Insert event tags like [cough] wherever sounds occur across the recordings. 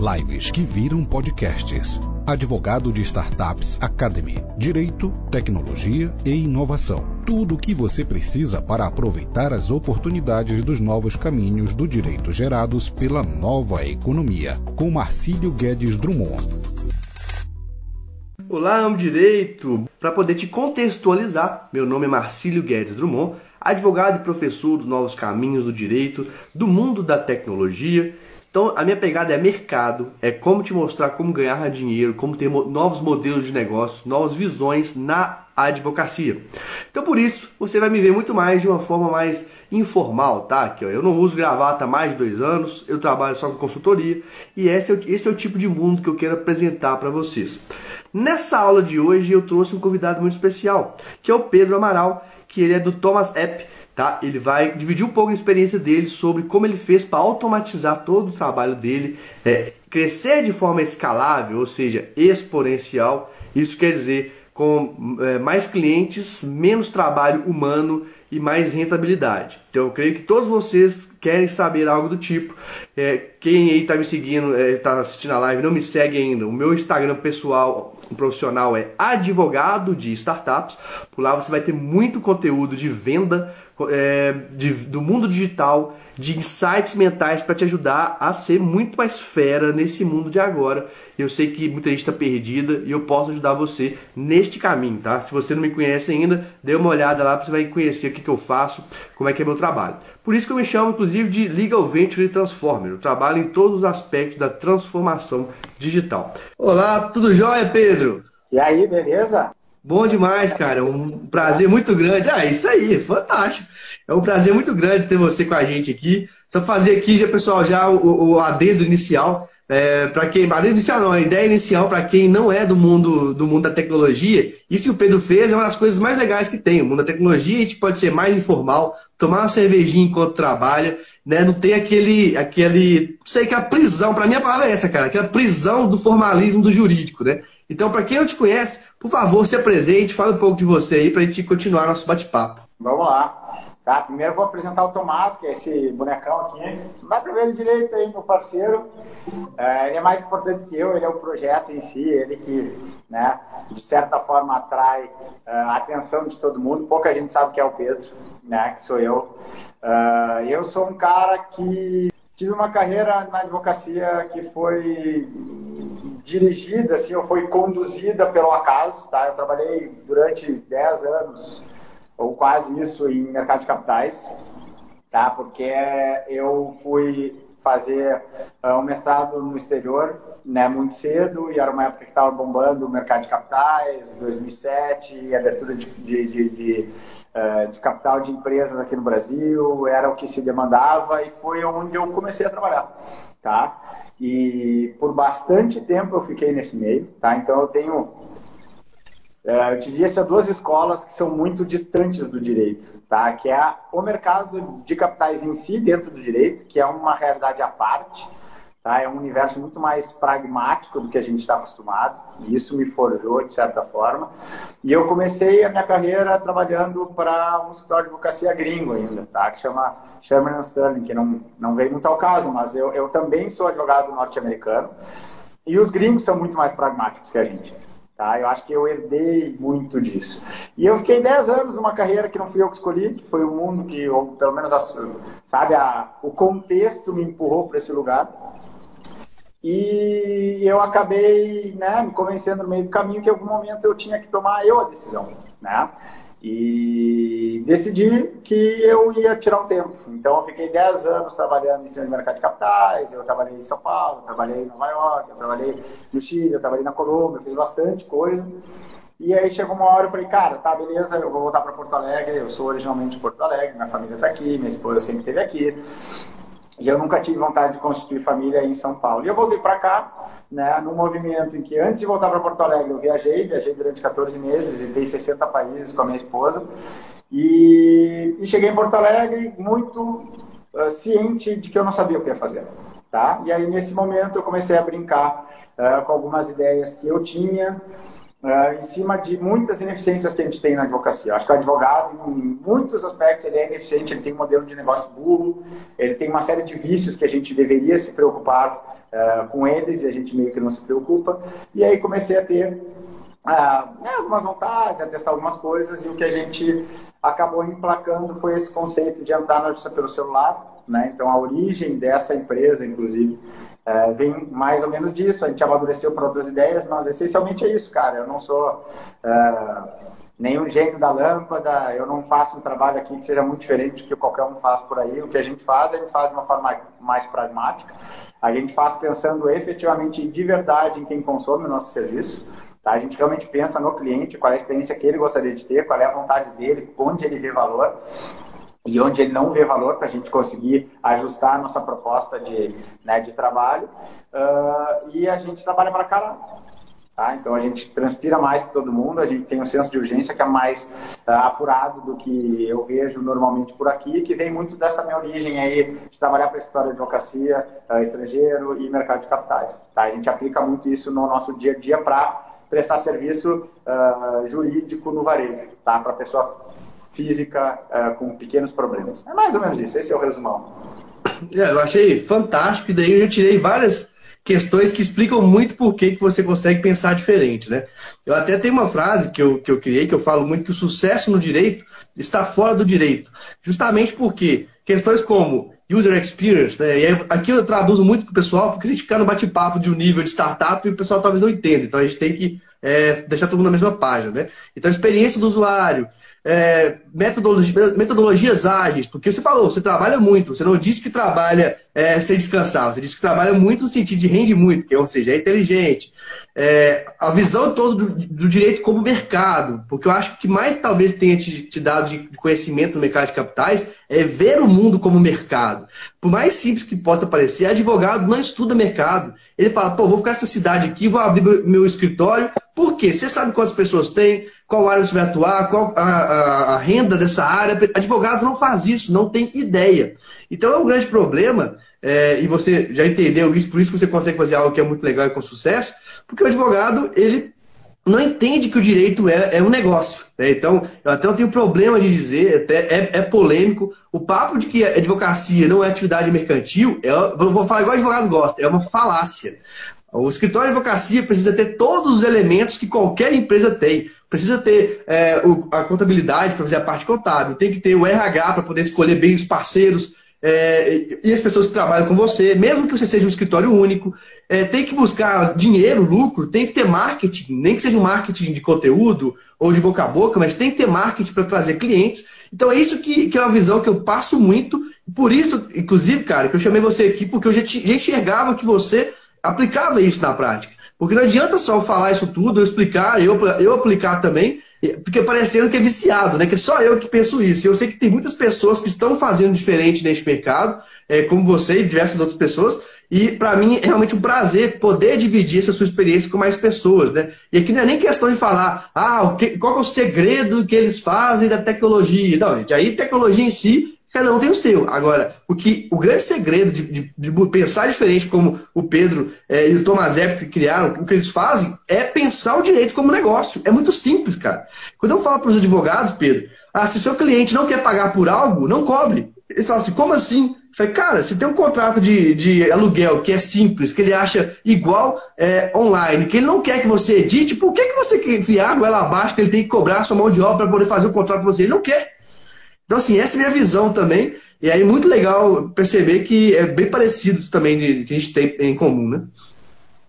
Lives que viram podcasts. Advogado de Startups Academy. Direito, tecnologia e inovação. Tudo o que você precisa para aproveitar as oportunidades dos novos caminhos do direito gerados pela nova economia. Com Marcílio Guedes Drummond. Olá, amo direito! Para poder te contextualizar, meu nome é Marcílio Guedes Drummond, advogado e professor dos novos caminhos do direito, do mundo da tecnologia então, a minha pegada é mercado, é como te mostrar como ganhar dinheiro, como ter novos modelos de negócio, novas visões na advocacia. Então, por isso, você vai me ver muito mais de uma forma mais informal, tá? Ó, eu não uso gravata há mais de dois anos, eu trabalho só com consultoria e esse é o, esse é o tipo de mundo que eu quero apresentar para vocês. Nessa aula de hoje, eu trouxe um convidado muito especial, que é o Pedro Amaral, que ele é do Thomas App Tá? Ele vai dividir um pouco a experiência dele sobre como ele fez para automatizar todo o trabalho dele, é, crescer de forma escalável, ou seja, exponencial. Isso quer dizer com é, mais clientes, menos trabalho humano e mais rentabilidade. Então eu creio que todos vocês querem saber algo do tipo. É, quem aí está me seguindo, está é, assistindo a live, não me segue ainda. O meu Instagram pessoal profissional é advogado de startups. Por lá você vai ter muito conteúdo de venda é, de, do mundo digital, de insights mentais para te ajudar a ser muito mais fera nesse mundo de agora. Eu sei que muita gente está perdida e eu posso ajudar você neste caminho, tá? Se você não me conhece ainda, dê uma olhada lá, você vai conhecer o que, que eu faço, como é que é meu trabalho. Por isso que eu me chamo, inclusive, de Legal Venture Transformer. Eu trabalho em todos os aspectos da transformação digital. Olá, tudo jóia, Pedro? E aí, beleza? Bom demais, cara. Um prazer muito grande. Ah, isso aí, fantástico. É um prazer muito grande ter você com a gente aqui. Só fazer aqui, já, pessoal, já o, o adendo inicial. É, para quem, adendo inicial não, a ideia inicial para quem não é do mundo do mundo da tecnologia, isso que o Pedro fez é uma das coisas mais legais que tem. O mundo da tecnologia a gente pode ser mais informal, tomar uma cervejinha enquanto trabalha, né? Não tem aquele, aquele, não sei, aquela prisão. Para mim a palavra é essa, cara, aquela prisão do formalismo do jurídico, né? Então, para quem não te conhece, por favor, se apresente, fala um pouco de você aí para a gente continuar nosso bate-papo. Vamos lá. Tá, primeiro vou apresentar o Tomás, que é esse bonecão aqui. Ver ele direito aí, meu parceiro. É, ele é mais importante que eu, ele é o projeto em si, ele que, né, de certa forma, atrai uh, a atenção de todo mundo. Pouca gente sabe que é o Pedro, né, que sou eu. Uh, eu sou um cara que tive uma carreira na advocacia que foi dirigida, assim, ou foi conduzida pelo acaso, tá? Eu trabalhei durante 10 anos, ou quase isso, em mercado de capitais, tá? Porque eu fui fazer uh, um mestrado no exterior, né, muito cedo, e era uma época que estava bombando o mercado de capitais, 2007, abertura de, de, de, de, uh, de capital de empresas aqui no Brasil, era o que se demandava, e foi onde eu comecei a trabalhar, tá? E por bastante tempo eu fiquei nesse meio, tá? Então eu tenho eu te disse duas escolas que são muito distantes do direito, tá? Que é o mercado de capitais em si dentro do direito, que é uma realidade à parte, Tá? É um universo muito mais pragmático do que a gente está acostumado, e isso me forjou de certa forma. E eu comecei a minha carreira trabalhando para um escritório de advocacia gringo ainda, tá? que chama Sherman Sterling, que não, não veio muito ao caso, mas eu, eu também sou advogado norte-americano, e os gringos são muito mais pragmáticos que a gente. Tá? Eu acho que eu herdei muito disso. E eu fiquei 10 anos numa carreira que não fui eu que escolhi, que foi o mundo que, ou pelo menos, a, sabe, a, o contexto me empurrou para esse lugar. E eu acabei né, me convencendo no meio do caminho que em algum momento eu tinha que tomar eu a decisão. Né? E decidi que eu ia tirar um tempo. Então eu fiquei 10 anos trabalhando em cima de mercado de capitais, eu trabalhei em São Paulo, trabalhei em Nova York, eu trabalhei no Chile, eu trabalhei na Colômbia, fiz bastante coisa. E aí chegou uma hora eu falei, cara, tá, beleza, eu vou voltar para Porto Alegre, eu sou originalmente de Porto Alegre, minha família está aqui, minha esposa sempre esteve aqui. E eu nunca tive vontade de constituir família em São Paulo. E eu voltei para cá, né, num movimento em que antes de voltar para Porto Alegre eu viajei, viajei durante 14 meses, visitei 60 países com a minha esposa. E, e cheguei em Porto Alegre muito uh, ciente de que eu não sabia o que ia fazer. Tá? E aí, nesse momento, eu comecei a brincar uh, com algumas ideias que eu tinha, Uh, em cima de muitas ineficiências que a gente tem na advocacia. acho que o advogado, em muitos aspectos, ele é ineficiente, ele tem um modelo de negócio burro, ele tem uma série de vícios que a gente deveria se preocupar uh, com eles e a gente meio que não se preocupa. E aí comecei a ter ah, algumas vontades, a testar algumas coisas, e o que a gente acabou emplacando foi esse conceito de entrar na justiça pelo celular. Né? Então, a origem dessa empresa, inclusive, é, vem mais ou menos disso. A gente amadureceu para outras ideias, mas essencialmente é isso, cara. Eu não sou é, nenhum gênio da lâmpada, eu não faço um trabalho aqui que seja muito diferente do que qualquer um faz por aí. O que a gente faz, a gente faz de uma forma mais pragmática. A gente faz pensando efetivamente de verdade em quem consome o nosso serviço. Tá? A gente realmente pensa no cliente, qual é a experiência que ele gostaria de ter, qual é a vontade dele, onde ele vê valor e onde ele não vê valor para a gente conseguir ajustar a nossa proposta de, né, de trabalho. Uh, e a gente trabalha para caralho. Tá? Então a gente transpira mais que todo mundo, a gente tem um senso de urgência que é mais uh, apurado do que eu vejo normalmente por aqui, que vem muito dessa minha origem aí de trabalhar para a história de advocacia, uh, estrangeiro e mercado de capitais. Tá? A gente aplica muito isso no nosso dia a dia para prestar serviço jurídico no varejo, tá? Para pessoa física uh, com pequenos problemas. É mais ou menos isso, esse é o resumão. É, eu achei fantástico, e daí eu tirei várias questões que explicam muito por que, que você consegue pensar diferente, né? Eu até tenho uma frase que eu, que eu criei, que eu falo muito, que o sucesso no direito está fora do direito. Justamente porque questões como user experience, né? E aqui eu traduzo muito para o pessoal, porque a gente ficar no bate-papo de um nível de startup, o pessoal talvez não entenda. Então a gente tem que é, deixar todo mundo na mesma página, né? Então, experiência do usuário, é, metodologia, metodologias ágeis, porque você falou, você trabalha muito, você não disse que trabalha é, sem descansar, você disse que trabalha muito no sentido de rende muito, que, ou seja, é inteligente. É, a visão toda do, do, direito como mercado, porque eu acho que mais talvez tenha te, te dado de conhecimento no mercado de capitais é ver o mundo como mercado. Por mais simples que possa parecer, advogado não estuda mercado. Ele fala, pô, vou ficar nessa cidade aqui, vou abrir meu escritório, por quê? Você sabe quantas pessoas tem, qual área você vai atuar, qual a, a, a renda dessa área. Advogado não faz isso, não tem ideia. Então é um grande problema, é, e você já entendeu isso, por isso que você consegue fazer algo que é muito legal e com sucesso, porque o advogado, ele não entende que o direito é, é um negócio. Né? Então, eu até não tenho problema de dizer, até é, é, polêmico, o papo de que a advocacia não é atividade mercantil, é, vou falar igual o advogado gosta, é uma falácia. O escritório de advocacia precisa ter todos os elementos que qualquer empresa tem. Precisa ter é, a contabilidade para fazer a parte contábil, tem que ter o RH para poder escolher bem os parceiros é, e as pessoas que trabalham com você, mesmo que você seja um escritório único. É, tem que buscar dinheiro, lucro, tem que ter marketing, nem que seja um marketing de conteúdo ou de boca a boca, mas tem que ter marketing para trazer clientes. Então é isso que, que, é uma visão que eu passo muito. Por isso, inclusive, cara, que eu chamei você aqui, porque eu já, já enxergava que você aplicava isso na prática. Porque não adianta só falar isso tudo, eu explicar, eu, eu aplicar também, porque parecendo que é viciado, né? Que é só eu que penso isso. Eu sei que tem muitas pessoas que estão fazendo diferente neste mercado, é, como você e diversas outras pessoas, e para mim é realmente um prazer poder dividir essa sua experiência com mais pessoas, né? E aqui não é nem questão de falar, ah, qual é o segredo que eles fazem da tecnologia. Não, gente, aí tecnologia em si Cada um tem o seu. Agora, o que o grande segredo de, de, de pensar diferente, como o Pedro é, e o Thomas Epp criaram, o que eles fazem é pensar o direito como negócio. É muito simples, cara. Quando eu falo para os advogados, Pedro, ah, se o seu cliente não quer pagar por algo, não cobre. Eles falam assim, como assim? Eu falei, cara, se tem um contrato de, de aluguel que é simples, que ele acha igual é, online, que ele não quer que você edite, por que, que você quer enfiar a goela abaixo que ele tem que cobrar a sua mão de obra para poder fazer o contrato com você? Ele não quer. Então, assim, essa é a minha visão também. E aí, muito legal perceber que é bem parecido também de, que a gente tem em comum, né?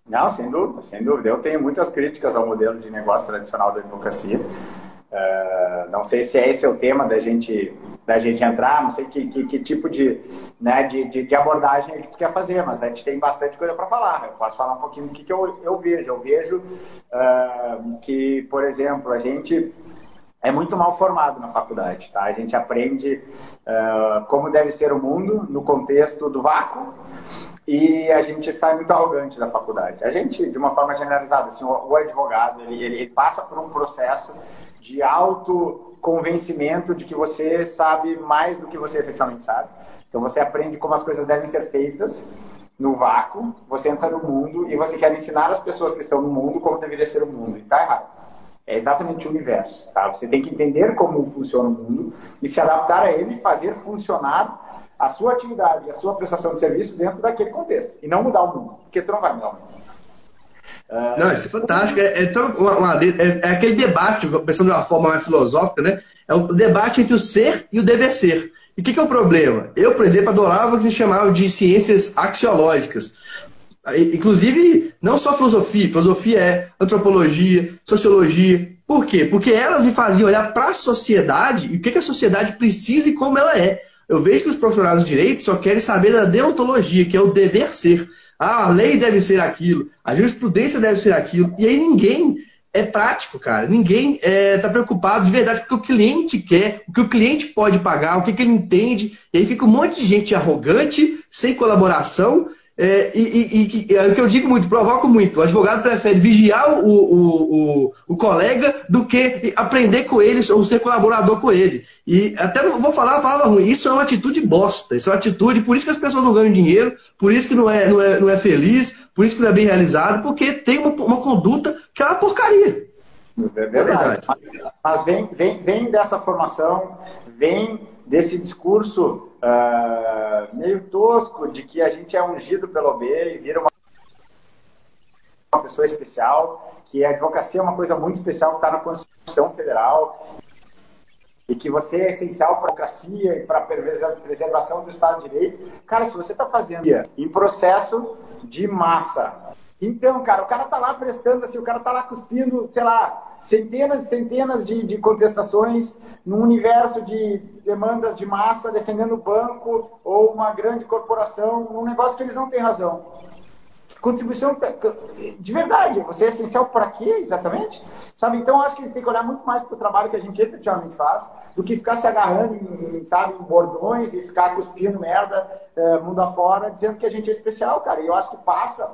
Não, sem dúvida, sem dúvida. Eu tenho muitas críticas ao modelo de negócio tradicional da advocacia. Uh, não sei se é esse o tema da gente da gente entrar, não sei que, que, que tipo de, né, de, de, de, abordagem que tu quer fazer, mas a gente tem bastante coisa para falar. Eu posso falar um pouquinho do que, que eu, eu vejo. Eu vejo uh, que, por exemplo, a gente é muito mal formado na faculdade, tá? A gente aprende uh, como deve ser o mundo no contexto do vácuo e a gente sai muito arrogante da faculdade. A gente, de uma forma generalizada, assim, o, advogado, ele, ele, passa por um processo de autoconvencimento de que você sabe mais do que você efetivamente sabe. Então você aprende como as coisas devem ser feitas no vácuo, você entra no mundo e você quer ensinar as pessoas que estão no mundo como deveria ser o mundo. E tá errado. É exatamente o universo. Tá? Você tem que entender como funciona o mundo e se adaptar a ele e fazer funcionar a sua atividade, a sua prestação de serviço dentro daquele contexto e não mudar o mundo, porque tu não vai mudar o mundo. Uh, não, isso é fantástico. É, é, tão, uma, uma, é, é, aquele debate, pensando de uma forma mais filosófica, né? É o debate entre o ser e o dever ser. E o que, que, é o problema? Eu, por exemplo, adorava o que se chamava de ciências axiológicas. Inclusive, não só filosofia, filosofia é antropologia, sociologia. Por quê? Porque elas me faziam olhar para a sociedade e o que, que a sociedade precisa e como ela é. Eu vejo que os profissionais do direito só querem saber da deontologia, que é o dever ser. Ah, a lei deve ser aquilo, a jurisprudência deve ser aquilo. E aí ninguém é prático, cara. Ninguém está é, tá preocupado de verdade com o que o cliente quer, o que o cliente pode pagar, o que, que ele entende. E aí fica um monte de gente arrogante, sem colaboração, é, e, e, e, é o que eu digo muito, provoco muito. O advogado prefere vigiar o, o, o, o, colega do que aprender com ele ou ser colaborador com ele. E até vou falar a palavra ruim, isso é uma atitude bosta, isso é uma atitude, por isso que as pessoas não ganham dinheiro, por isso que não é, não é, não é feliz, por isso que não é bem realizado, porque tem uma, uma conduta que é uma porcaria. É verdade. Mas vem, vem, vem dessa formação, vem desse discurso uh, meio tosco de que a gente é ungido pelo e vira uma, uma pessoa especial, que a advocacia é uma coisa muito especial que está na Constituição Federal e que você é essencial para a democracia e para a preservação do Estado de Direito. Cara, se você está fazendo em processo de massa então, cara, o cara tá lá prestando, assim, o cara tá lá cuspindo, sei lá, centenas e centenas de, de contestações num universo de demandas de massa, defendendo o banco ou uma grande corporação, num negócio que eles não têm razão. Contribuição de verdade, você é essencial para quê exatamente? Sabe, então acho que tem que olhar muito mais para o trabalho que a gente efetivamente faz do que ficar se agarrando em, sabe, em bordões e ficar cuspindo merda é, mundo afora, dizendo que a gente é especial, cara. E eu acho que passa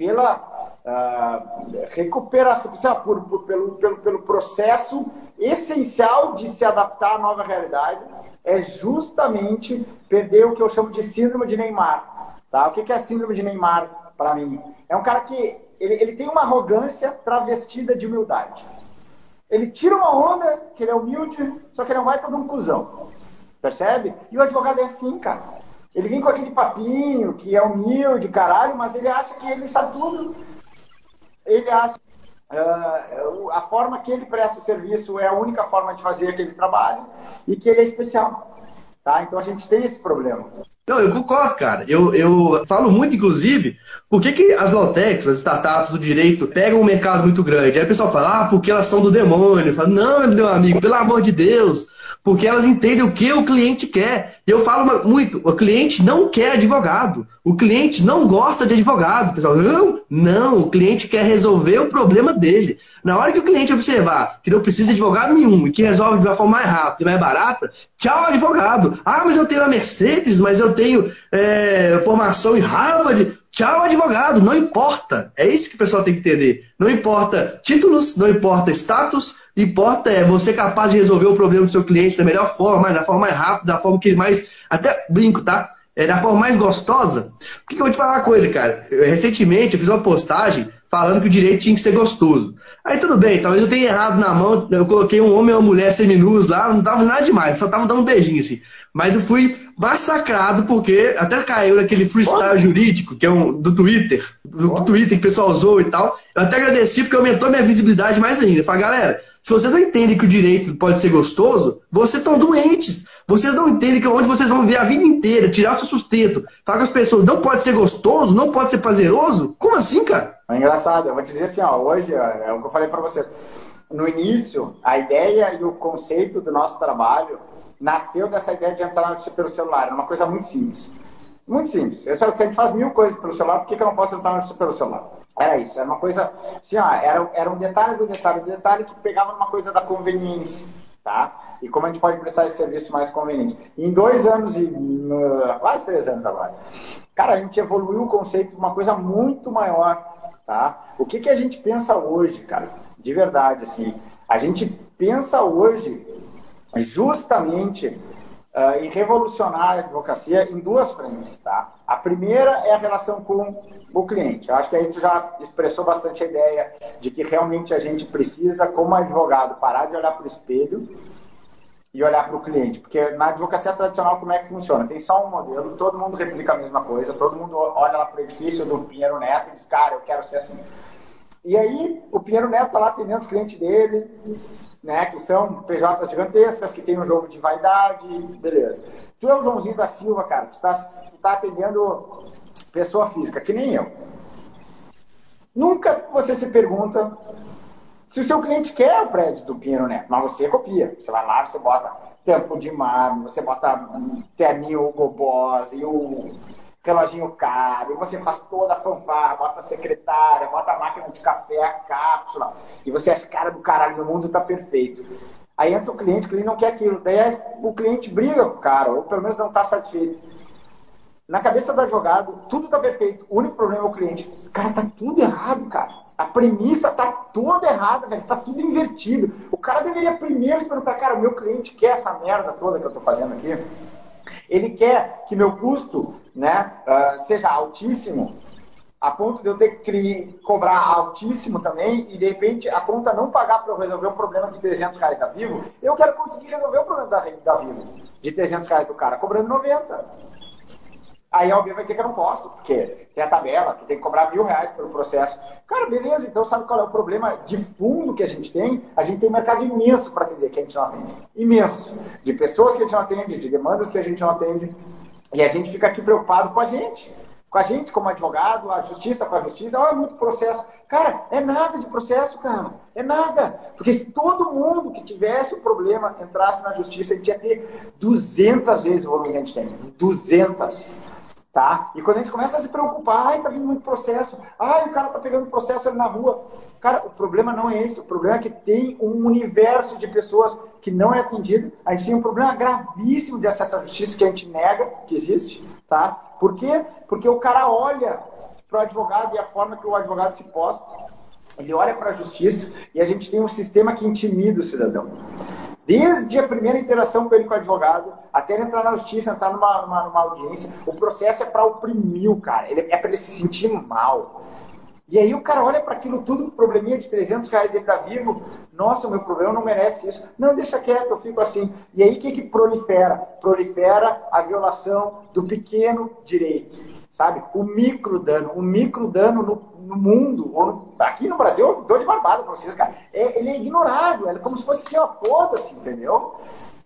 pela uh, recuperação, por, por, pelo, pelo, pelo processo essencial de se adaptar à nova realidade, é justamente perder o que eu chamo de síndrome de Neymar. Tá? O que é síndrome de Neymar para mim? É um cara que ele, ele tem uma arrogância travestida de humildade. Ele tira uma onda que ele é humilde, só que ele não vai todo um cuzão. Percebe? E o advogado é assim, cara. Ele vem com aquele papinho que é humilde, caralho, mas ele acha que ele sabe tudo. Ele acha uh, a forma que ele presta o serviço é a única forma de fazer aquele trabalho e que ele é especial. Tá? Então a gente tem esse problema. Não, eu concordo, cara. Eu, eu falo muito, inclusive, por que, que as low-techs, as startups do direito, pegam um mercado muito grande? Aí o pessoal fala, ah, porque elas são do demônio. Fala, não, meu amigo, pelo amor de Deus, porque elas entendem o que o cliente quer. E eu falo muito, o cliente não quer advogado, o cliente não gosta de advogado. pessoal, não, não, o cliente quer resolver o problema dele. Na hora que o cliente observar que não precisa de advogado nenhum e que resolve de uma forma mais rápida e mais barata, tchau advogado. Ah, mas eu tenho a Mercedes, mas eu é, formação em Harvard. Tchau, advogado, não importa. É isso que o pessoal tem que entender. Não importa títulos, não importa status, importa é você capaz de resolver o problema do seu cliente da melhor forma, da forma mais rápida, da forma que mais. Até brinco, tá? É da forma mais gostosa. Por que, que eu vou te falar uma coisa, cara? Eu, recentemente eu fiz uma postagem falando que o direito tinha que ser gostoso. Aí tudo bem, talvez eu tenha errado na mão, eu coloquei um homem e uma mulher seminus lá, não tava nada demais, só tava dando um beijinho assim. Mas eu fui massacrado porque até caiu naquele freestyle jurídico, que é um do Twitter, do, do Twitter que o pessoal usou e tal. Eu até agradeci porque aumentou minha visibilidade mais ainda. Falei, galera, se vocês não entendem que o direito pode ser gostoso, vocês estão doentes. Vocês não entendem que é onde vocês vão viver a vida inteira, tirar o seu sustento. Falar com as pessoas, não pode ser gostoso, não pode ser prazeroso? Como assim, cara? É engraçado, eu vou te dizer assim, ó, hoje é o que eu falei para vocês. No início, a ideia e o conceito do nosso trabalho nasceu dessa ideia de entrar pelo celular. Era uma coisa muito simples. Muito simples. Eu sei que a gente faz mil coisas pelo celular, por que, que eu não posso entrar pelo celular? Era isso, era uma coisa, assim, ó, era, era um detalhe do detalhe do detalhe que pegava numa coisa da conveniência, tá? E como a gente pode prestar esse serviço mais conveniente. Em dois anos e quase três anos agora, cara, a gente evoluiu o conceito de uma coisa muito maior, tá? O que, que a gente pensa hoje, cara? De verdade, assim, a gente pensa hoje justamente uh, em revolucionar a advocacia em duas frentes. Tá? A primeira é a relação com o cliente. Eu acho que aí tu já expressou bastante a ideia de que realmente a gente precisa, como advogado, parar de olhar para o espelho e olhar para o cliente. Porque na advocacia tradicional, como é que funciona? Tem só um modelo, todo mundo replica a mesma coisa, todo mundo olha lá para o edifício do Pinheiro Neto e diz, cara, eu quero ser assim. E aí, o Pinheiro Neto está lá atendendo os clientes dele, né, que são PJs gigantescas, que tem um jogo de vaidade, beleza. Tu é o Joãozinho da Silva, cara, tu está tá atendendo pessoa física, que nem eu. Nunca você se pergunta se o seu cliente quer o prédio do Pinheiro Neto, mas você copia. Você vai lá, você bota tempo de mar, você bota terninho Gobós e o reloginho caro, e você faz toda a fanfarra, bota a secretária, bota a máquina de café, a cápsula, e você acha, cara do caralho, o mundo tá perfeito. Aí entra o cliente, o cliente não quer aquilo, daí o cliente briga com o cara, ou pelo menos não está satisfeito. Na cabeça do advogado, tudo está perfeito. O único problema é o cliente. Cara, tá tudo errado, cara. A premissa tá toda errada, velho. Tá tudo invertido. O cara deveria primeiro perguntar, cara, o meu cliente quer essa merda toda que eu tô fazendo aqui? Ele quer que meu custo né, uh, seja altíssimo, a ponto de eu ter que cobrar altíssimo também e de repente a conta não pagar para eu resolver um problema de 300 reais da Vivo, eu quero conseguir resolver o problema da, da Vivo de 300 reais do cara, cobrando 90. Aí alguém vai dizer que eu não posso, porque tem a tabela, que tem que cobrar mil reais pelo processo. Cara, beleza, então sabe qual é o problema de fundo que a gente tem? A gente tem um mercado imenso para atender que a gente não atende. Imenso. De pessoas que a gente não atende, de demandas que a gente não atende. E a gente fica aqui preocupado com a gente. Com a gente como advogado, a justiça com a justiça, oh, é muito processo. Cara, é nada de processo, cara. É nada. Porque se todo mundo que tivesse um problema entrasse na justiça, a gente ia ter 200 vezes o volume que a gente tem. 200. Tá? E quando a gente começa a se preocupar, ai, tá vindo muito processo, ai, o cara tá pegando processo ali na rua. Cara, o problema não é esse, o problema é que tem um universo de pessoas que não é atendido. A gente tem um problema gravíssimo de acesso à justiça que a gente nega que existe, tá? Por quê? Porque o cara olha para o advogado e a forma que o advogado se posta, ele olha para a justiça e a gente tem um sistema que intimida o cidadão. Desde a primeira interação com ele com o advogado, até ele entrar na justiça, entrar numa, numa, numa audiência, o processo é para oprimir o cara, ele, é para ele se sentir mal. E aí o cara olha para aquilo tudo, probleminha de 300 reais ele tá vivo, nossa, meu problema não merece isso. Não, deixa quieto, eu fico assim. E aí o que, que prolifera? Prolifera a violação do pequeno direito, sabe? O micro dano, o micro dano no no mundo, no, aqui no Brasil, dou de barbada pra vocês, cara. É, ele é ignorado, é como se fosse assim, ó, foda-se, entendeu?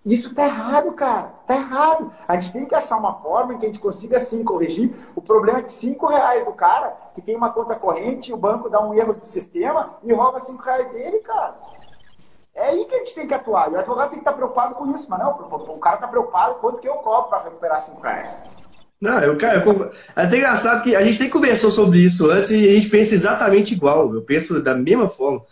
Isso tá errado, cara. Tá errado. A gente tem que achar uma forma em que a gente consiga sim corrigir o problema de 5 reais do cara que tem uma conta corrente o banco dá um erro de sistema e rouba 5 reais dele, cara. É aí que a gente tem que atuar. E o advogado tem que estar preocupado com isso, mas não, o cara está preocupado quanto que eu cobro para recuperar 5 reais. Não, eu, cara, eu, é até engraçado que a gente nem conversou sobre isso antes e a gente pensa exatamente igual. Eu penso da mesma forma.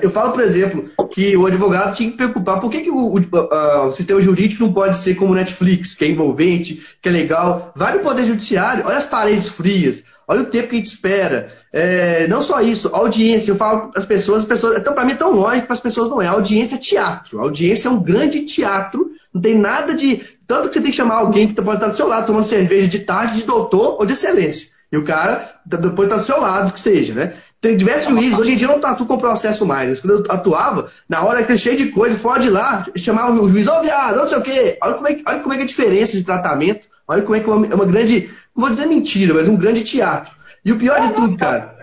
Eu falo, por exemplo, que o advogado tinha que preocupar. Por que, que o, o, o, sistema jurídico não pode ser como o Netflix, que é envolvente, que é legal? Vai no Poder Judiciário, olha as paredes frias, olha o tempo que a gente espera. É, não só isso, audiência. Eu falo para as pessoas, as pessoas. Então, para mim é tão lógico, para as pessoas não é. A audiência é teatro. A audiência é um grande teatro não tem nada de. Tanto que você tem que chamar alguém que pode estar do seu lado tomando cerveja de tarde, de doutor ou de excelência. E o cara depois está do seu lado, que seja, né? Tem diversos juízes, hoje em dia não atuo com processo mais. Quando eu atuava, na hora que cheio de coisa, fora de lá, chamava o juiz, ô oh, viado, não sei o quê. Olha como, é, olha como é que é a diferença de tratamento, olha como é que é uma, é uma grande. Não vou dizer mentira, mas um grande teatro. E o pior de tudo, cara.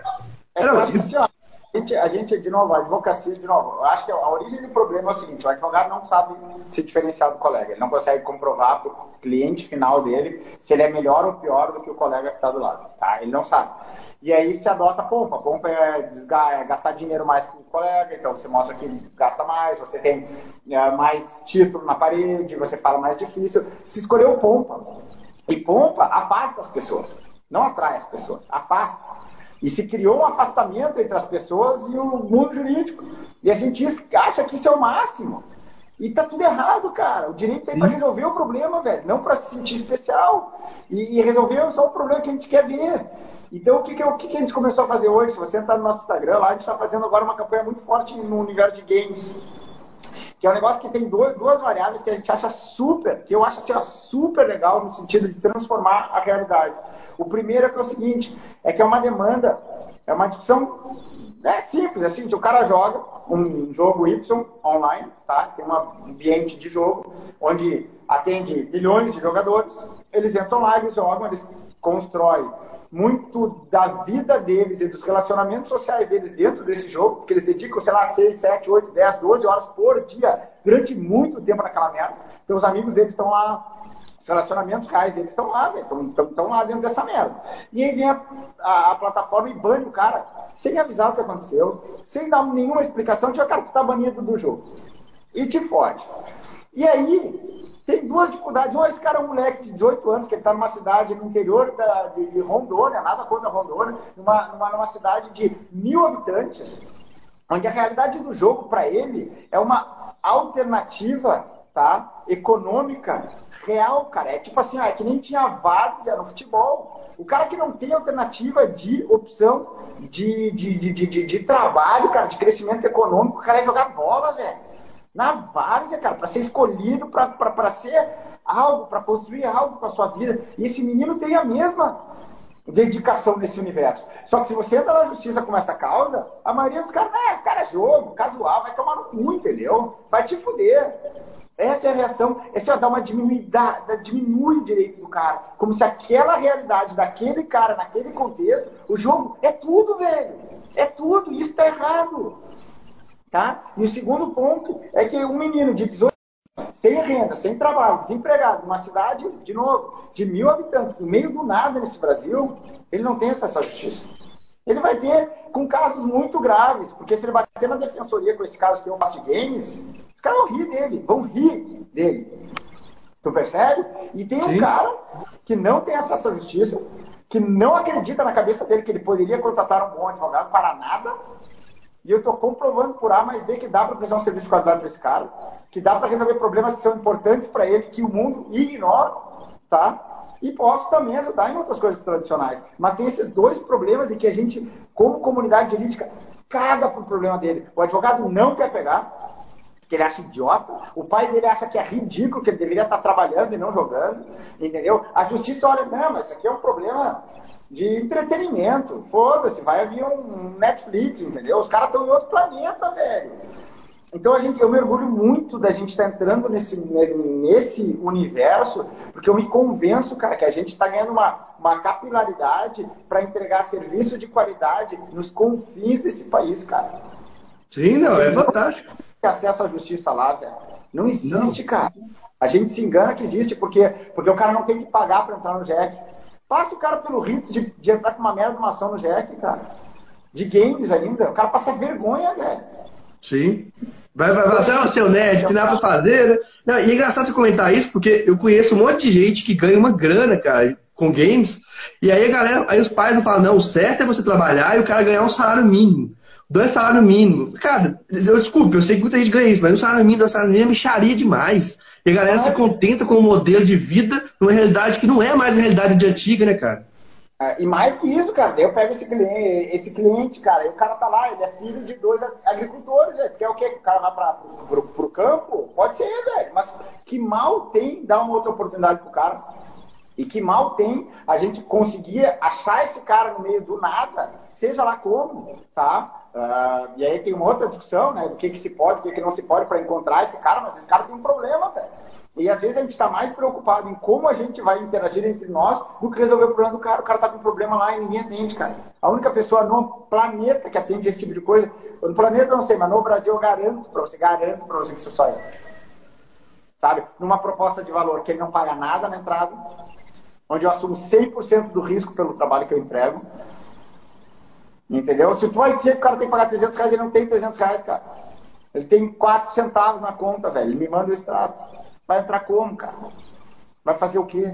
É, a gente, a gente, de novo, a advocacia, de novo, eu acho que a origem do problema é o seguinte: o advogado não sabe se diferenciar do colega, ele não consegue comprovar para o cliente final dele se ele é melhor ou pior do que o colega que está do lado, tá? Ele não sabe. E aí se adota a pompa. A pompa é, é gastar dinheiro mais que o colega, então você mostra que gasta mais, você tem é, mais título na parede, você fala mais difícil. Se escolheu pompa. E pompa afasta as pessoas, não atrai as pessoas, afasta. E se criou um afastamento entre as pessoas e o mundo jurídico. E a gente acha que isso é o máximo. E tá tudo errado, cara. O direito tem para resolver o problema, velho, não para se sentir especial. E, e, resolver só o problema que a gente quer ver. Então, o que, que, o que, que a gente começou a fazer hoje? Se você entrar no nosso Instagram, lá a gente está fazendo agora uma campanha muito forte no universo de games que é um negócio que tem duas, duas variáveis que a gente acha super, que eu acho assim, super legal no sentido de transformar a realidade. O primeiro é que é o seguinte, é que é uma demanda, é uma discussão É simples, assim, o cara joga um jogo Y online, tá? Tem um ambiente de jogo onde atende milhões de jogadores, eles entram lá, eles jogam, eles constroem muito da vida deles e dos relacionamentos sociais deles dentro desse jogo, porque eles dedicam, sei lá, 6, 7, 8, 10, 12 horas por dia, durante muito tempo naquela merda. Então os amigos deles estão lá, os relacionamentos reais deles estão lá, estão lá dentro dessa merda. E aí vem a, a, a, plataforma e bane o cara, sem avisar o que aconteceu, sem dar nenhuma explicação, tipo, cara, tu tá banido do jogo. E te fode. E aí, tem duas dificuldades. Um, esse cara é um moleque de 18 anos, que ele está numa cidade no interior da, de, de, Rondônia, nada contra Rondônia, numa, numa, numa cidade de mil habitantes, onde a realidade do jogo para ele é uma alternativa tá, econômica real, cara. É tipo assim, ah, é que nem tinha várzea no futebol. O cara que não tem alternativa de opção de, de, de, de, de trabalho, cara, de crescimento econômico, o cara é jogar bola, velho. Na várzea, cara, para ser escolhido, para ser algo, para construir algo com a sua vida. E esse menino tem a mesma dedicação nesse universo. Só que se você entra na justiça com essa causa, a maioria dos caras, né, cara é jogo, casual, vai tomar no cu, entendeu? Vai te fuder. Essa é a reação, essa é dar uma diminuída, diminui o direito do cara. Como se aquela realidade daquele cara, naquele contexto, o jogo é tudo, velho. É tudo, isso tá errado. Tá? E o segundo ponto é que um menino de 18 anos, sem renda, sem trabalho, desempregado, numa cidade, de novo, de mil habitantes, no meio do nada nesse Brasil, ele não tem acesso à justiça. Ele vai ter com casos muito graves, porque se ele bater na defensoria com esse caso que eu faço de games, os caras vão rir dele, vão rir dele. Tu percebe? E tem Sim. um cara que não tem acesso à justiça, que não acredita na cabeça dele que ele poderia contratar um bom advogado para nada, e eu estou comprovando por A mais B que dá para prestar um serviço de qualidade para esse cara, que dá para resolver problemas que são importantes para ele, que o mundo ignora, tá? E posso também ajudar em outras coisas tradicionais. Mas tem esses dois problemas e que a gente, como comunidade jurídica, caga pro problema dele. O advogado não quer pegar, que ele acha idiota, o pai dele acha que é ridículo, que ele deveria estar trabalhando e não jogando, entendeu? A justiça olha, não, mas isso aqui é um problema de entretenimento, foda-se, vai vir um Netflix, entendeu? Os caras estão em outro planeta, velho. Então a gente, eu mergulho muito da gente estar tá entrando nesse, nesse universo, porque eu me convenço, cara, que a gente está ganhando uma, uma capilaridade para entregar serviço de qualidade nos confins desse país, cara. Sim, não, é fantástico acesso à justiça lá, velho. Não existe, não. cara. A gente se engana que existe, porque, porque o cara não tem que pagar para entrar no Jack. Passa o cara pelo rito de, de entrar com uma merda de uma ação no Jack, cara. De games ainda. O cara passa vergonha, velho. Sim. Vai, vai, vai, ser seu nerd, tem nada pra fazer, né? Não, e é engraçado você comentar isso, porque eu conheço um monte de gente que ganha uma grana, cara, com games, e aí a galera, aí os pais não falam, não, o certo é você trabalhar e o cara ganhar um salário mínimo dois salários mínimos. Cara, eu desculpe, eu sei que muita gente ganha isso, mas um salário mínimo, dois salários mínimos é micharia demais. E a galera se contenta com um modelo de vida numa realidade que não é mais a realidade de antiga, né, cara? É, e mais que isso, cara, eu pego esse cliente, esse cliente, cara, e o cara tá lá, ele é filho de dois agricultores, velho. Quer o quê? O cara vai pra, pro, pro campo? Pode ser, velho. Mas que mal tem dar uma outra oportunidade pro cara? E que mal tem a gente conseguir achar esse cara no meio do nada, seja lá como, tá? Uh, e aí tem uma outra discussão, né? Do que, que se pode, o que, que não se pode para encontrar esse cara, mas esse cara tem um problema, velho. E às vezes a gente está mais preocupado em como a gente vai interagir entre nós do que resolver o problema do cara. O cara está com um problema lá e ninguém atende, cara. A única pessoa no planeta que atende esse tipo de coisa, no planeta eu não sei, mas no Brasil eu garanto para você, garanto para você que isso só é. Sabe? Numa proposta de valor que ele não paga nada na entrada, onde eu assumo 100% do risco pelo trabalho que eu entrego, Entendeu? Se tu vai dizer que o cara tem que pagar 300 reais, ele não tem 300 reais, cara. Ele tem 4 centavos na conta, velho. Ele me manda o extrato. Vai entrar como, cara? Vai fazer o quê?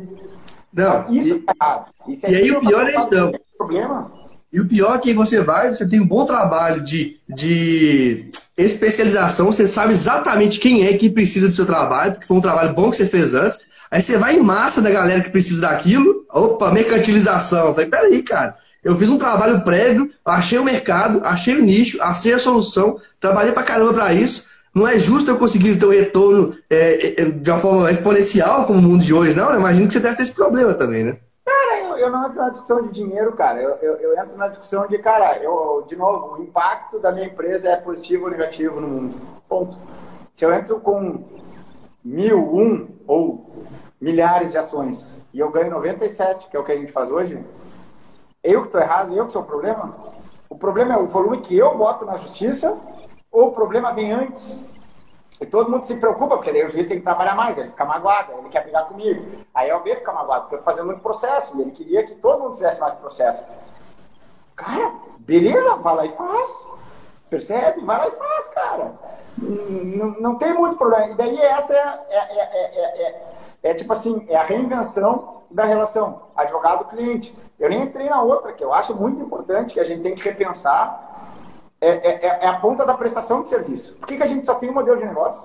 Não, isso e, é errado. Isso é e aí o pior é então. Problema. E o pior é que você vai, você tem um bom trabalho de, de especialização, você sabe exatamente quem é que precisa do seu trabalho, porque foi um trabalho bom que você fez antes. Aí você vai em massa da galera que precisa daquilo. Opa, mercantilização. Eu falei, peraí, cara. Eu fiz um trabalho prévio, achei o mercado, achei o nicho, achei a solução, trabalhei pra caramba para isso. Não é justo eu conseguir ter um retorno é, é, de uma forma exponencial como o mundo de hoje, não. Eu imagino que você deve ter esse problema também, né? Cara, eu, eu não entro na discussão de dinheiro, cara. Eu, eu, eu, entro na discussão de, cara, eu, de novo, o impacto da minha empresa é positivo ou negativo no mundo. Ponto. Se eu entro com mil, um ou milhares de ações e eu ganho 97, que é o que a gente faz hoje, eu que estou errado, eu que sou o problema? O problema é o volume que eu boto na justiça ou o problema vem antes? E todo mundo se preocupa, porque daí o juiz tem que trabalhar mais, ele fica magoado, ele quer brigar comigo. Aí a OB fica magoado, porque eu estou fazendo muito processo, e ele queria que todo mundo fizesse mais processo. Cara, beleza, vai lá e faz. Percebe? Vai lá e faz, cara. Não, não tem muito problema. E daí essa é, é, é, é, tipo assim, é a reinvenção da relação advogado-cliente. Eu nem entrei na outra, que eu acho muito importante, que a gente tem que repensar é, é, é, a ponta da prestação de serviço. Por que, que a gente só tem um modelo de negócio?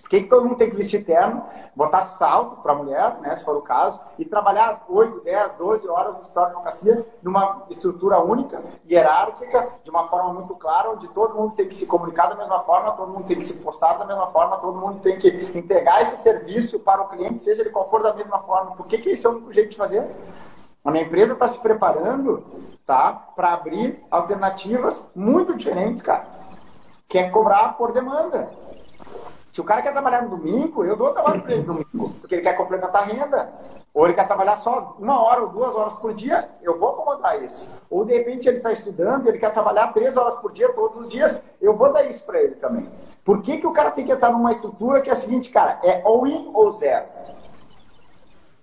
Por que, que todo mundo tem que vestir terno, botar salto para a mulher, né, se for o caso, e trabalhar 8, 10, 12 horas no escritório de advocacia numa estrutura única, hierárquica, de uma forma muito clara, onde todo mundo tem que se comunicar da mesma forma, todo mundo tem que se postar da mesma forma, todo mundo tem que entregar esse serviço para o cliente, seja ele qual for da mesma forma. Por que, que esse é o único jeito de fazer? A minha empresa está se preparando tá, para abrir alternativas muito diferentes, cara. Que é cobrar por demanda. Se o cara quer trabalhar no domingo, eu dou trabalho para ele no domingo, porque ele quer complementar a renda. Ou ele quer trabalhar só uma hora ou duas horas por dia, eu vou acomodar isso. Ou de repente ele está estudando, ele quer trabalhar três horas por dia, todos os dias, eu vou dar isso para ele também. Por que, que o cara tem que estar numa estrutura que é a seguinte, cara, é ou in ou zero?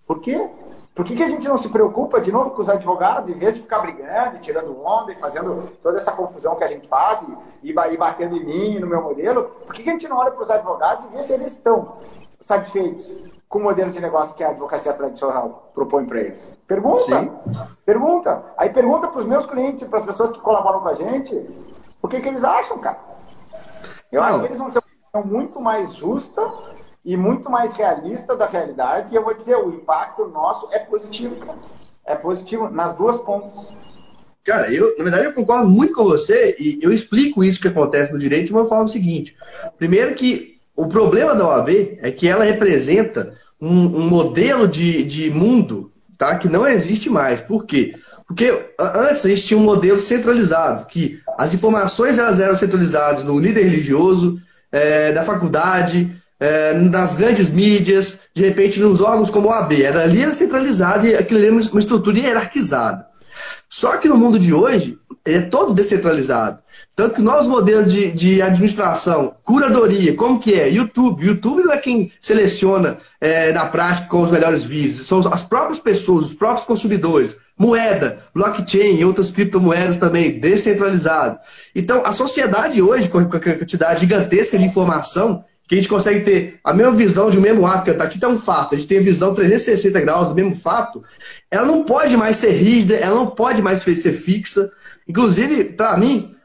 Por quê? Por que, que a gente não se preocupa de novo com os advogados, em vez de ficar brigando, tirando onda e fazendo toda essa confusão que a gente faz e, e batendo em mim, no meu modelo? Por que, que a gente não olha para os advogados e vê se eles estão satisfeitos com o modelo de negócio que a advocacia tradicional propõe para eles? Pergunta! Sim. Pergunta! Aí pergunta para os meus clientes e para as pessoas que colaboram com a gente o que, que eles acham, cara. Eu não. acho que eles vão ter uma opinião muito mais justa e muito mais realista da realidade. E eu vou dizer, o impacto nosso é positivo, cara. É positivo nas duas pontas. Cara, eu, na verdade, eu concordo muito com você e eu explico isso que acontece no direito de uma forma seguinte. Primeiro que o problema da OAB é que ela representa um, um modelo de, de mundo tá, que não existe mais. Por quê? Porque antes a gente tinha um modelo centralizado, que as informações elas eram centralizadas no líder religioso, é, da faculdade, é, nas grandes mídias, de repente nos órgãos como a OAB. Era, ali era centralizado e aquilo ali era uma estrutura hierarquizada. Só que no mundo de hoje, ele é todo descentralizado. Tanto que novos modelos de, de, administração, curadoria, como que é? YouTube. YouTube não é quem seleciona é, na prática com os melhores vídeos, são as próprias pessoas, os próprios consumidores. Moeda, blockchain e outras criptomoedas também, descentralizado. Então, a sociedade hoje, com a quantidade gigantesca de informação, que a gente consegue ter a mesma visão de um mesmo ato, que tá aqui está um fato, a gente tem a visão 360 graus do mesmo fato, ela não pode mais ser rígida, ela não pode mais ser fixa. Inclusive, para mim,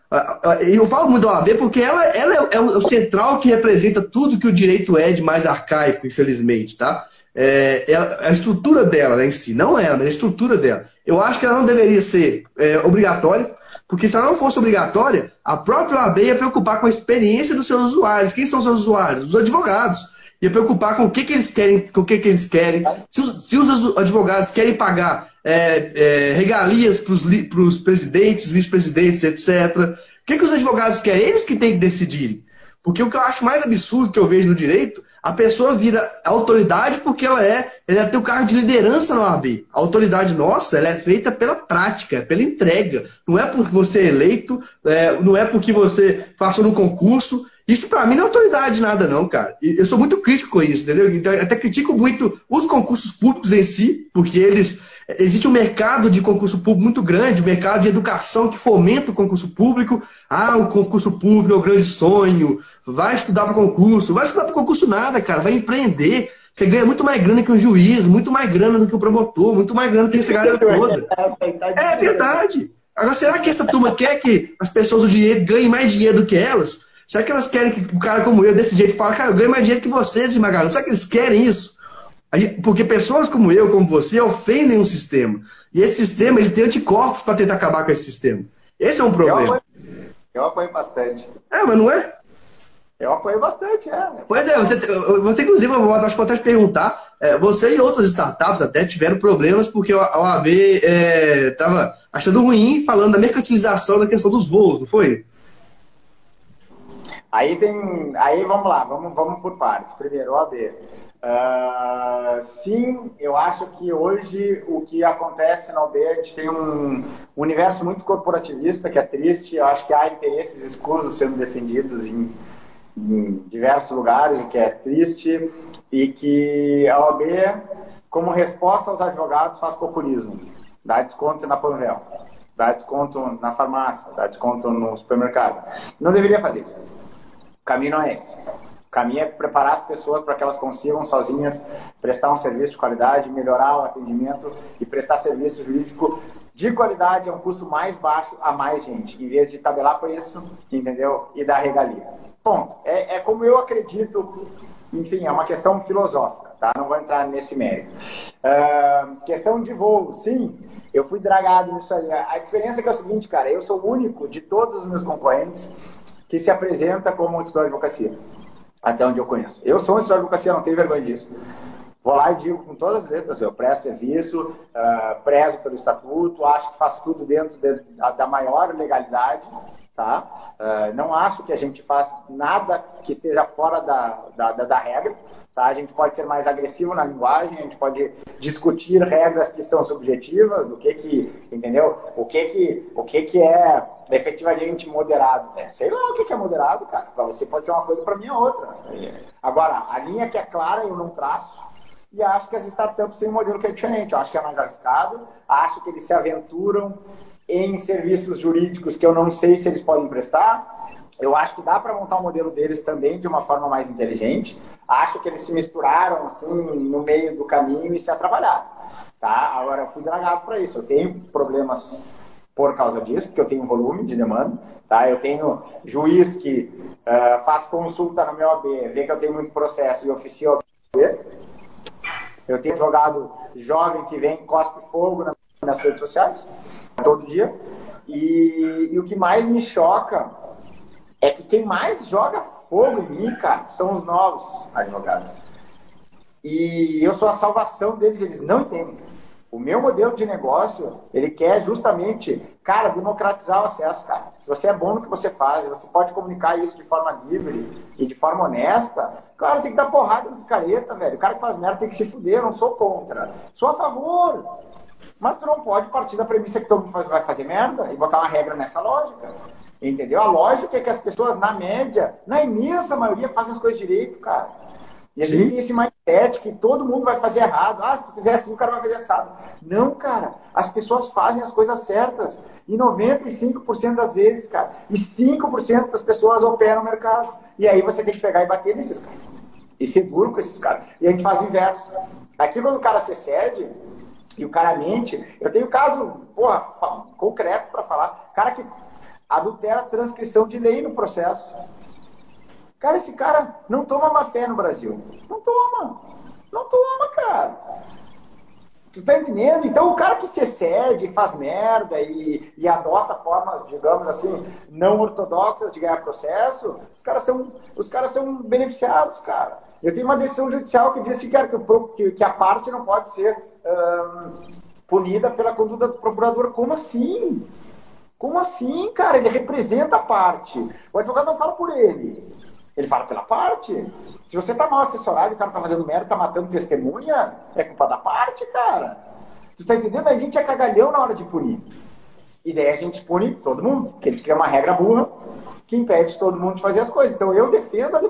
eu falo muito da OAB porque ela, ela é o central que representa tudo que o direito é de mais arcaico, infelizmente, tá? É, a estrutura dela né, em si, não ela, mas a estrutura dela. Eu acho que ela não deveria ser é, obrigatória, porque se ela não fosse obrigatória, a própria OAB ia preocupar com a experiência dos seus usuários. Quem são os seus usuários? Os advogados. Ia preocupar com o que, que eles querem, com o que, que eles querem. Se os, se os advogados querem pagar é, é, regalias para os presidentes, vice-presidentes, etc. O que, que os advogados querem? Eles que têm que decidir. Porque o que eu acho mais absurdo que eu vejo no direito, a pessoa vira autoridade porque ela é, ela tem o cargo de liderança na OAB. A autoridade nossa, ela é feita pela prática, é pela entrega. Não é porque você é eleito, é, não é porque você passou no concurso. Isso para mim não é autoridade nada não, cara. Eu sou muito crítico com isso, entendeu? Então, até critico muito os concursos públicos em si, porque eles Existe um mercado de concurso público muito grande, um mercado de educação que fomenta o concurso público. Ah, o concurso público é o grande sonho. Vai estudar para concurso. Vai estudar para concurso nada, cara. Vai empreender. Você ganha muito mais grana que um juiz, muito mais grana do que o promotor, muito mais grana do que esse galera toda. É verdade. Agora, será que essa turma quer que as pessoas do dinheiro ganhem mais dinheiro do que elas? Será que elas querem que o cara como eu, desse jeito, fale, cara, eu ganho mais dinheiro que vocês, Magalhães? Será que eles querem isso? Porque pessoas como eu, como você, ofendem o sistema. E esse sistema ele tem anticorpos para tentar acabar com esse sistema. Esse é um problema. Eu apoio, eu bastante. É, mas não é? Eu apoio bastante, é. Pois é, você, você inclusive, eu acho que pode te perguntar, é, você e outras startups até tiveram problemas porque a OAB estava é, achando ruim falando da mercantilização da questão dos voos, não foi? Aí tem. Aí vamos lá, vamos, vamos por partes. Primeiro, OAB. Uh, sim, eu acho que hoje o que acontece na OB, a gente tem um universo muito corporativista que é triste. Eu acho que há interesses escusos sendo defendidos em, em diversos lugares, o que é triste, e que a OB, como resposta aos advogados, faz populismo. Dá desconto na Panvel, dá desconto na farmácia, dá desconto no supermercado. Não deveria fazer isso. Caminho não é esse. O caminho é preparar as pessoas para que elas consigam sozinhas prestar um serviço de qualidade, melhorar o atendimento e prestar serviço jurídico de qualidade a um custo mais baixo a mais gente, em vez de tabelar preço, entendeu? E dar regalia. Ponto. É, é como eu acredito, enfim, é uma questão filosófica, tá? Não vou entrar nesse mérito. Uh, questão de voo, sim, eu fui dragado nisso aí. A diferença é que é o seguinte, cara, eu sou o único de todos os meus concorrentes que se apresenta como um escritório de advocacia até onde eu conheço. Eu sou um escritório de advocacia, não tenho vergonha disso. Vou lá e digo com todas as letras, eu presto serviço, uh, prezo pelo estatuto, acho que faço tudo dentro de, da maior legalidade, tá? Uh, não acho que a gente faça nada que esteja fora da, da, da, da regra, tá? A gente pode ser mais agressivo na linguagem, a gente pode discutir regras que são subjetivas, do que que, entendeu? O que que, o que que é efetivamente moderado, né? Sei lá o que é moderado, cara. Para você pode ser uma coisa, para mim é outra. Agora, a linha que é clara eu não traço, e acho que as startups têm um modelo que é diferente. Eu acho que é mais arriscado, acho que eles se aventuram em serviços jurídicos que eu não sei se eles podem prestar. Eu acho que dá para montar o um modelo deles também de uma forma mais inteligente. Acho que eles se misturaram assim no meio do caminho e se atrapalharam. Tá? Agora eu fui dragado para isso. Eu tenho problemas por causa disso, porque eu tenho volume de demanda. Tá? Eu tenho juiz que uh, faz consulta no meu AB, vê que eu tenho muito processo e oficia o AB. Eu tenho jogado jovem que vem cospe fogo nas redes sociais todo dia. E, e o que mais me choca é que quem mais joga fogo em mim, cara, são os novos advogados. E eu sou a salvação deles, eles não entendem. O meu modelo de negócio, ele quer justamente, cara, democratizar o acesso, cara. Se você é bom no que você faz, você pode comunicar isso de forma livre e de forma honesta, claro, tem que dar porrada no picareta, velho. O cara que faz merda tem que se fuder, eu não sou contra. Sou a favor. Mas tu não pode partir da premissa que todo mundo vai fazer merda e botar uma regra nessa lógica. Entendeu? A lógica é que as pessoas, na média, na imensa maioria, fazem as coisas direito, cara. E a gente tem esse mindset que todo mundo vai fazer errado. Ah, se tu fizer assim, o cara vai fazer assado. Não, cara. As pessoas fazem as coisas certas. E 95% das vezes, cara. E 5% das pessoas operam o mercado. E aí você tem que pegar e bater nesses caras. E ser duro com esses caras. E a gente faz o inverso. Aqui quando o cara se cede, e o cara mente. Eu tenho caso, porra, concreto para falar. Cara que adultera a transcrição de lei no processo. Cara, esse cara não toma má fé no Brasil. Não toma. Não toma, cara. Tu tá entendendo? Então o cara que se excede, faz merda e, e adota formas, digamos assim, não ortodoxas de ganhar processo, os caras são, os caras são beneficiados, cara. Eu tenho uma decisão judicial que diz cara, que, que a parte não pode ser punida pela conduta do procurador. Como assim? Como assim, cara? Ele representa a parte. O advogado não fala por ele. Ele fala pela parte. Se você tá mal assessorado o cara tá fazendo merda, tá matando testemunha, é culpa da parte, cara. Tu tá entendendo? A gente é cagalhão na hora de punir. E daí a gente pune todo mundo, porque a gente cria uma regra burra que impede todo mundo de fazer as coisas. Então eu defendo a,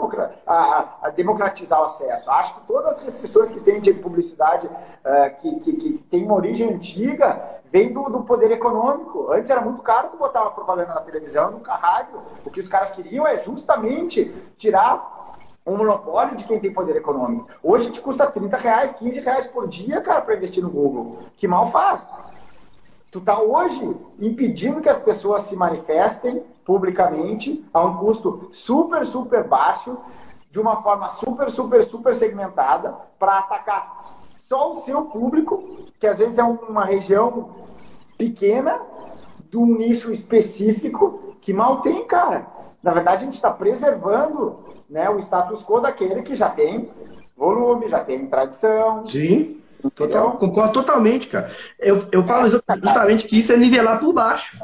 a, a democratizar o acesso. Acho que todas as restrições que tem de publicidade uh, que, que, que, tem uma origem antiga vem do, do, poder econômico. Antes era muito caro botar uma propaganda na televisão, nunca rádio. O que os caras queriam é justamente tirar um monopólio de quem tem poder econômico. Hoje te custa 30 reais, 15 reais por dia, cara, para investir no Google. Que mal faz. Tu está hoje impedindo que as pessoas se manifestem publicamente a um custo super, super baixo, de uma forma super, super, super segmentada, para atacar só o seu público, que às vezes é uma região pequena de um nicho específico que mal tem, cara. Na verdade, a gente está preservando né, o status quo daquele que já tem volume, já tem tradição. Sim. Total, concordo totalmente, cara. Eu, eu falo justamente que isso é nivelar por baixo.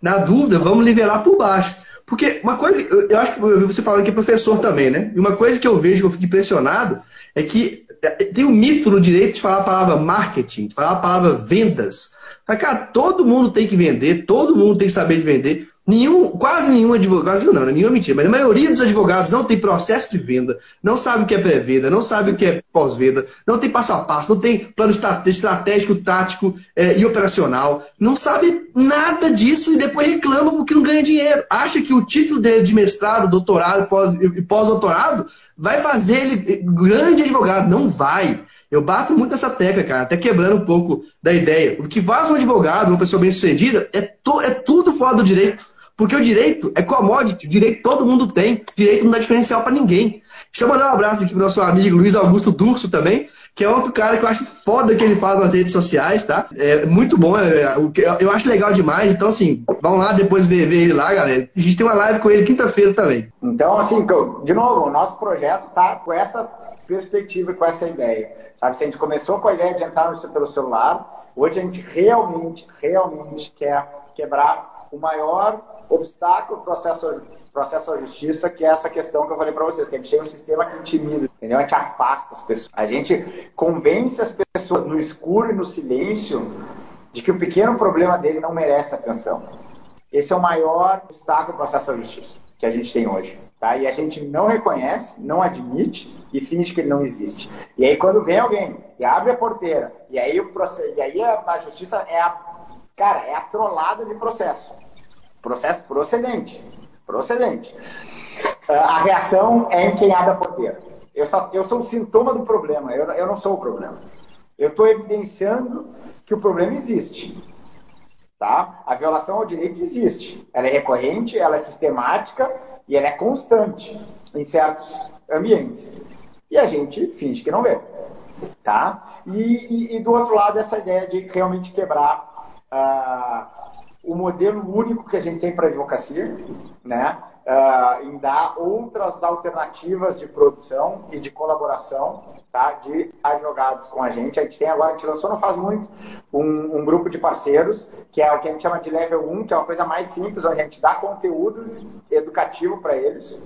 Na dúvida, vamos nivelar por baixo. Porque uma coisa, eu, eu acho que eu vi você falando que é professor também, né? E uma coisa que eu vejo que eu fico impressionado é que é, tem um mito no direito de falar a palavra marketing, de falar a palavra vendas. Mas, cara, todo mundo tem que vender, todo mundo tem que saber de vender. Nenhum, quase nenhum advogado, quase não, né? nenhuma mentira, mas a maioria dos advogados não tem processo de venda, não sabe o que é pré-venda, não sabe o que é pós-venda, não tem passo a passo, não tem plano estratégico, tático é, e operacional, não sabe nada disso e depois reclama porque não ganha dinheiro. Acha que o título dele de mestrado, doutorado pós, e pós-doutorado vai fazer ele grande advogado. Não vai. Eu bato muito nessa tecla, cara, até quebrando um pouco da ideia. O que faz um advogado, uma pessoa bem sucedida, é, to, é tudo fora do direito. Porque o direito é commodity, o direito todo mundo tem, o direito não dá diferencial para ninguém. Deixa eu mandar um abraço aqui pro nosso amigo Luiz Augusto Durso também, que é outro cara que eu acho foda que ele fala nas redes sociais, tá? É muito bom, é, eu acho legal demais. Então, assim, vão lá depois ver, ver ele lá, galera. A gente tem uma live com ele quinta-feira também. Então, assim, de novo, o nosso projeto tá com essa perspectiva e com essa ideia. Sabe, se a gente começou com a ideia de entrar pelo celular, hoje a gente realmente, realmente quer quebrar o maior obstáculo processo, processo à justiça, que é essa questão que eu falei para vocês, que a gente tem um sistema que intimida, entendeu? A gente afasta as pessoas. A gente convence as pessoas no escuro e no silêncio de que o pequeno problema dele não merece atenção. Esse é o maior obstáculo processo à justiça que a gente tem hoje. Tá? E a gente não reconhece, não admite e finge que ele não existe. E aí quando vem alguém e abre a porteira, e aí, o processo, e aí a, a justiça é a, cara, é a trollada de processo. Processo procedente. Procedente. Ah, a reação é em quem abre a porteira. Eu, só, eu sou o sintoma do problema, eu, eu não sou o problema. Eu estou evidenciando que o problema existe. Tá? A violação ao direito existe. Ela é recorrente, ela é sistemática e ela é constante em certos ambientes. E a gente finge que não vê. Tá? E, e, e do outro lado, essa ideia de realmente quebrar uh, o modelo único que a gente tem para a advocacia, né? Uh, em dar outras alternativas de produção e de colaboração tá? de advogados com a gente. A gente tem agora, a gente lançou não faz muito, um, um, grupo de parceiros, que é o que a gente chama de level 1, que é uma coisa mais simples, onde a gente dá conteúdo educativo para eles.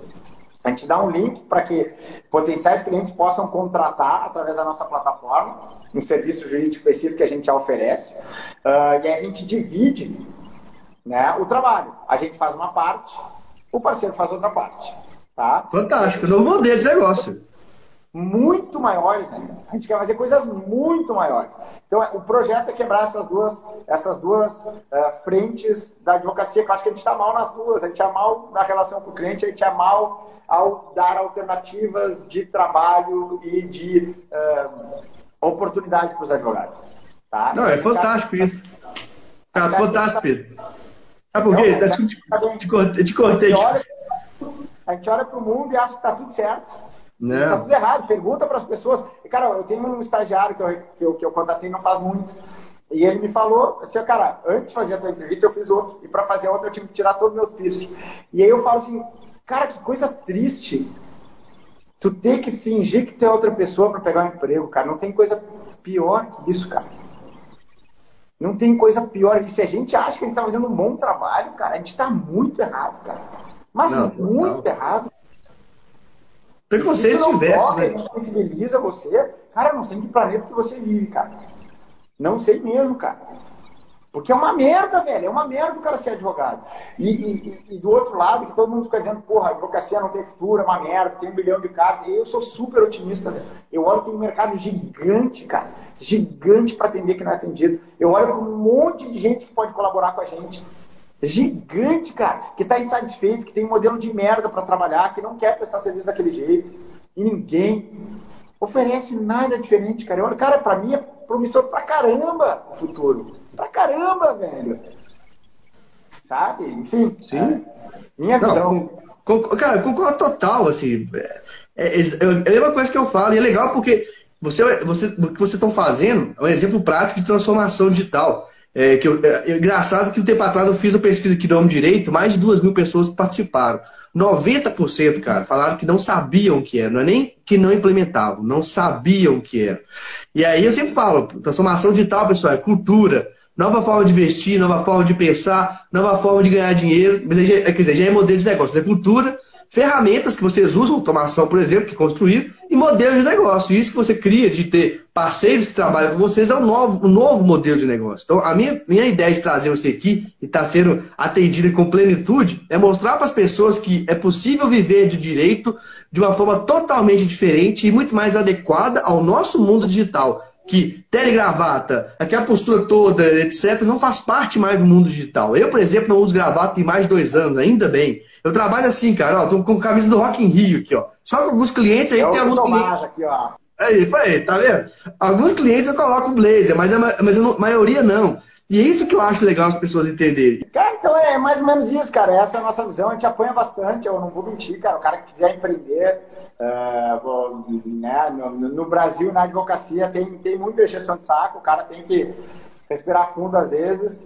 A gente dá um link para que potenciais clientes possam contratar através da nossa plataforma, um serviço jurídico específico que a gente já oferece. Uh, e a gente divide né, o trabalho. A gente faz uma parte, o parceiro faz outra parte. Tá? Fantástico, novo modelo de negócio. Muito maiores ainda. A gente quer fazer coisas muito maiores. Então, o projeto é quebrar essas duas, essas duas uh, frentes da advocacia, que eu acho que a gente está mal nas duas. A gente é mal na relação com o cliente, a gente é mal ao dar alternativas de trabalho e de uh, oportunidade para os advogados. Tá? Não, é fantástico acha... isso. Tá fantástico, Pedro. Sabe por quê? Não, te, te, cortei. Te cortei. A gente olha para o mundo e acha que está tudo certo. Está tudo errado. Pergunta para as pessoas. E, cara, eu tenho um estagiário que eu, que eu, que eu contratei não faz muito. E ele me falou assim, cara, antes de fazer a tua entrevista eu fiz outro. E para fazer outra eu tive que tirar todos os meus piercing. E aí eu falo assim, cara, que coisa triste. Tu ter que fingir que tu é outra pessoa para pegar um emprego, cara. Não tem coisa pior que isso, cara. Não tem coisa pior. E se a gente acha que a gente está fazendo um bom trabalho, cara, a gente está muito errado, cara. Mas não, muito não. errado. Preconceito não toca, né? não sensibiliza você, cara, não sei em que planeta que você vive, cara. Não sei mesmo, cara. Porque é uma merda, velho. É uma merda o cara ser advogado. E, e, e, do outro lado, que todo mundo fica dizendo, porra, a advocacia não tem futuro, é uma merda, tem um bilhão de casos. E eu sou super otimista, velho. Eu olho tem um mercado gigante, cara. Gigante para atender que não é atendido. Eu olho para um monte de gente que pode colaborar com a gente. Gigante, cara. Que está insatisfeito, que tem um modelo de merda para trabalhar, que não quer prestar serviço daquele jeito. E ninguém oferece nada diferente, cara. Eu olho, cara, para mim é promissor pra caramba o futuro. Pra caramba, velho. Sabe? Enfim. Sim. É, minha visão. Não, cara, concordo total, assim. É, é, é, a mesma coisa que eu falo, e é legal porque você, você, o que vocês estão fazendo é um exemplo prático de transformação digital. É, que eu, é, é, engraçado que um tempo atrás eu fiz uma pesquisa aqui no Homem Direito, mais de duas mil pessoas participaram. 90%, cara, falaram que não sabiam o que era, não é nem que não implementavam, não sabiam o que era. E aí eu sempre falo, transformação digital, pessoal, é cultura, nova forma de investir, nova forma de pensar, nova forma de ganhar dinheiro, quer dizer, já é modelo de negócio, é cultura, ferramentas que vocês usam, automação, por exemplo, que construir, e modelos de negócio. Isso que você cria de ter parceiros que trabalham com vocês é um novo, um novo modelo de negócio. Então, a minha, minha ideia de trazer você aqui e estar tá sendo atendido com plenitude é mostrar para as pessoas que é possível viver de direito de uma forma totalmente diferente e muito mais adequada ao nosso mundo digital que telegravata, aquela postura toda, etc., não faz parte mais do mundo digital. Eu, por exemplo, não uso gravata tem mais de dois anos, ainda bem. Eu trabalho assim, cara, ó, tô com camisa do Rock in Rio aqui, ó. Só com alguns clientes aí eu tem alguns clientes... aqui, ó. Aí, aí, tá vendo? Alguns clientes eu coloco blazer, mas a, mas a maioria não. E é isso que eu acho legal as pessoas entenderem. Cara, então é mais ou menos isso, cara. Essa é a nossa visão. A gente apanha bastante, eu não vou mentir, cara. O cara que quiser empreender, uh, né, no, no, Brasil, na advocacia, tem, tem muita exceção de saco. O cara tem que respirar fundo às vezes.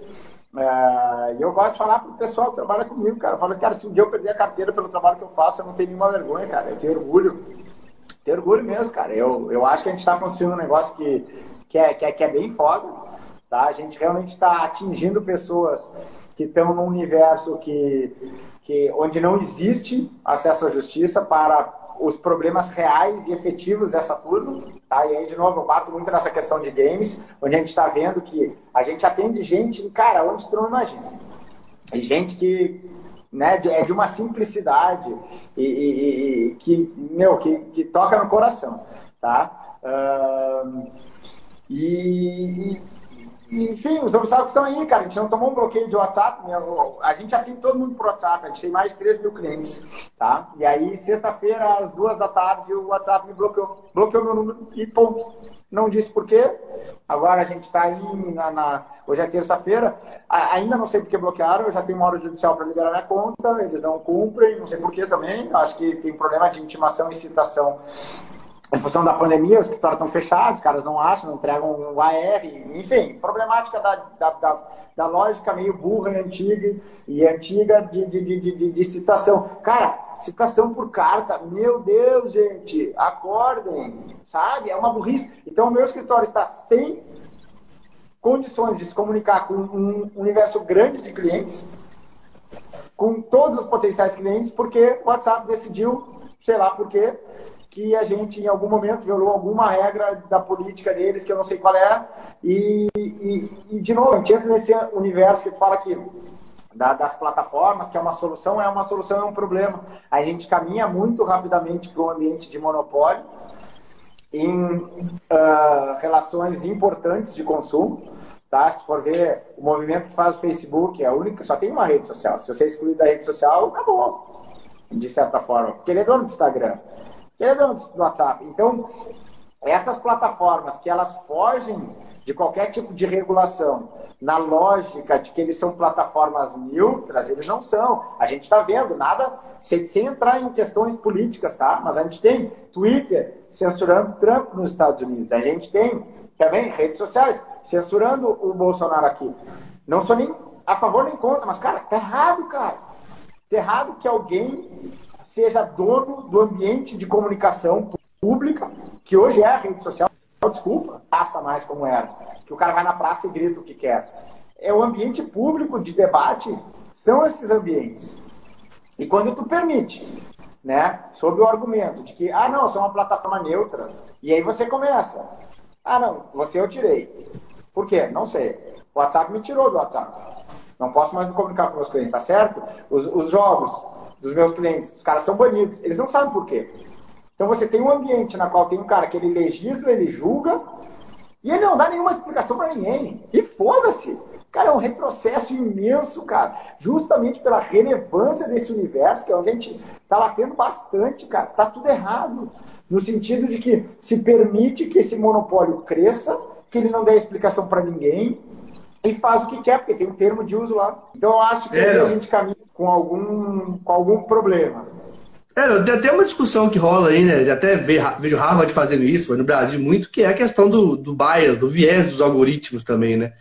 É, e eu gosto de falar pro pessoal que trabalha comigo, cara. Eu falo, cara, se um dia eu perder a carteira pelo trabalho que eu faço, eu não tenho nenhuma vergonha, cara. Eu tenho orgulho. Tenho orgulho mesmo, cara. Eu, eu acho que a gente está construindo um negócio que, que, é, que, é, que é bem foda. Tá? A gente realmente está atingindo pessoas que estão num universo que, que, onde não existe acesso à justiça para os problemas reais e efetivos dessa turma. Tá? E aí, de novo, eu bato muito nessa questão de games, onde a gente está vendo que a gente atende gente, cara, onde tu não imagina. E gente que né, é de uma simplicidade e, e, e que, meu, que, que, toca no coração. Tá? Uh, e, enfim, os obstáculos estão aí, cara. A gente não tomou um bloqueio de WhatsApp. Né? A gente tem todo mundo por WhatsApp. A gente tem mais de 3 mil clientes, tá? E aí, sexta-feira, às duas da tarde, o WhatsApp me bloqueou. Bloqueou meu número e ponto. Não disse por quê. Agora a gente está aí na, na, Hoje é terça-feira. Ainda não sei por que bloquearam. Eu já tenho uma hora judicial para liberar minha conta. Eles não cumprem. Não sei por que também. Acho que tem problema de intimação e citação em função da pandemia, os escritórios estão fechados, os caras não acham, não entregam o AR, enfim, problemática da, da, da, da lógica meio burra e antiga, e antiga de, de, de, de, de citação. Cara, citação por carta, meu Deus, gente, acordem, sabe? É uma burrice. Então, o meu escritório está sem condições de se comunicar com um universo grande de clientes, com todos os potenciais clientes, porque o WhatsApp decidiu, sei lá por quê, que a gente, em algum momento, violou alguma regra da política deles, que eu não sei qual é. E, e, e de novo, a gente entra nesse universo que fala que da, das plataformas, que é uma solução, é uma solução, é um problema. A gente caminha muito rapidamente para um ambiente de monopólio em uh, relações importantes de consumo. Tá? Se for ver o movimento que faz o Facebook, é a única, só tem uma rede social. Se você excluir da rede social, acabou, de certa forma, porque ele é dono do Instagram. Ele é dono do WhatsApp. Então, essas plataformas que elas fogem de qualquer tipo de regulação, na lógica de que eles são plataformas neutras, eles não são. A gente está vendo, nada, sem, sem, entrar em questões políticas, tá? Mas a gente tem Twitter censurando Trump nos Estados Unidos. A gente tem também redes sociais censurando o Bolsonaro aqui. Não sou nem a favor nem contra, mas, cara, tá errado, cara. Tá errado que alguém seja dono do ambiente de comunicação pública, que hoje é a rede social, desculpa, passa mais como era, que o cara vai na praça e grita o que quer. É o ambiente público de debate, são esses ambientes. E quando tu permite, né, sob o argumento de que, ah, não, sou uma plataforma neutra, e aí você começa, ah, não, você eu tirei. Por quê? Não sei. O WhatsApp me tirou do WhatsApp. Não posso mais me comunicar com meus clientes, tá certo? Os, os jogos, dos meus clientes. Os caras são banidos. Eles não sabem por quê. Então você tem um ambiente na qual tem um cara que ele legisla, ele julga, e ele não dá nenhuma explicação para ninguém. E foda-se. Cara, é um retrocesso imenso, cara. Justamente pela relevância desse universo, que é onde a gente tá batendo bastante, cara. Tá tudo errado. No sentido de que se permite que esse monopólio cresça, que ele não dê explicação para ninguém, e faz o que quer, porque tem um termo de uso lá. Então eu acho que é. a gente caminha com algum, com algum problema. É, tem até uma discussão que rola aí, né? Já até vejo Harvard fazendo isso, mas no Brasil muito, que é a questão do, do bias, do viés dos algoritmos também, né?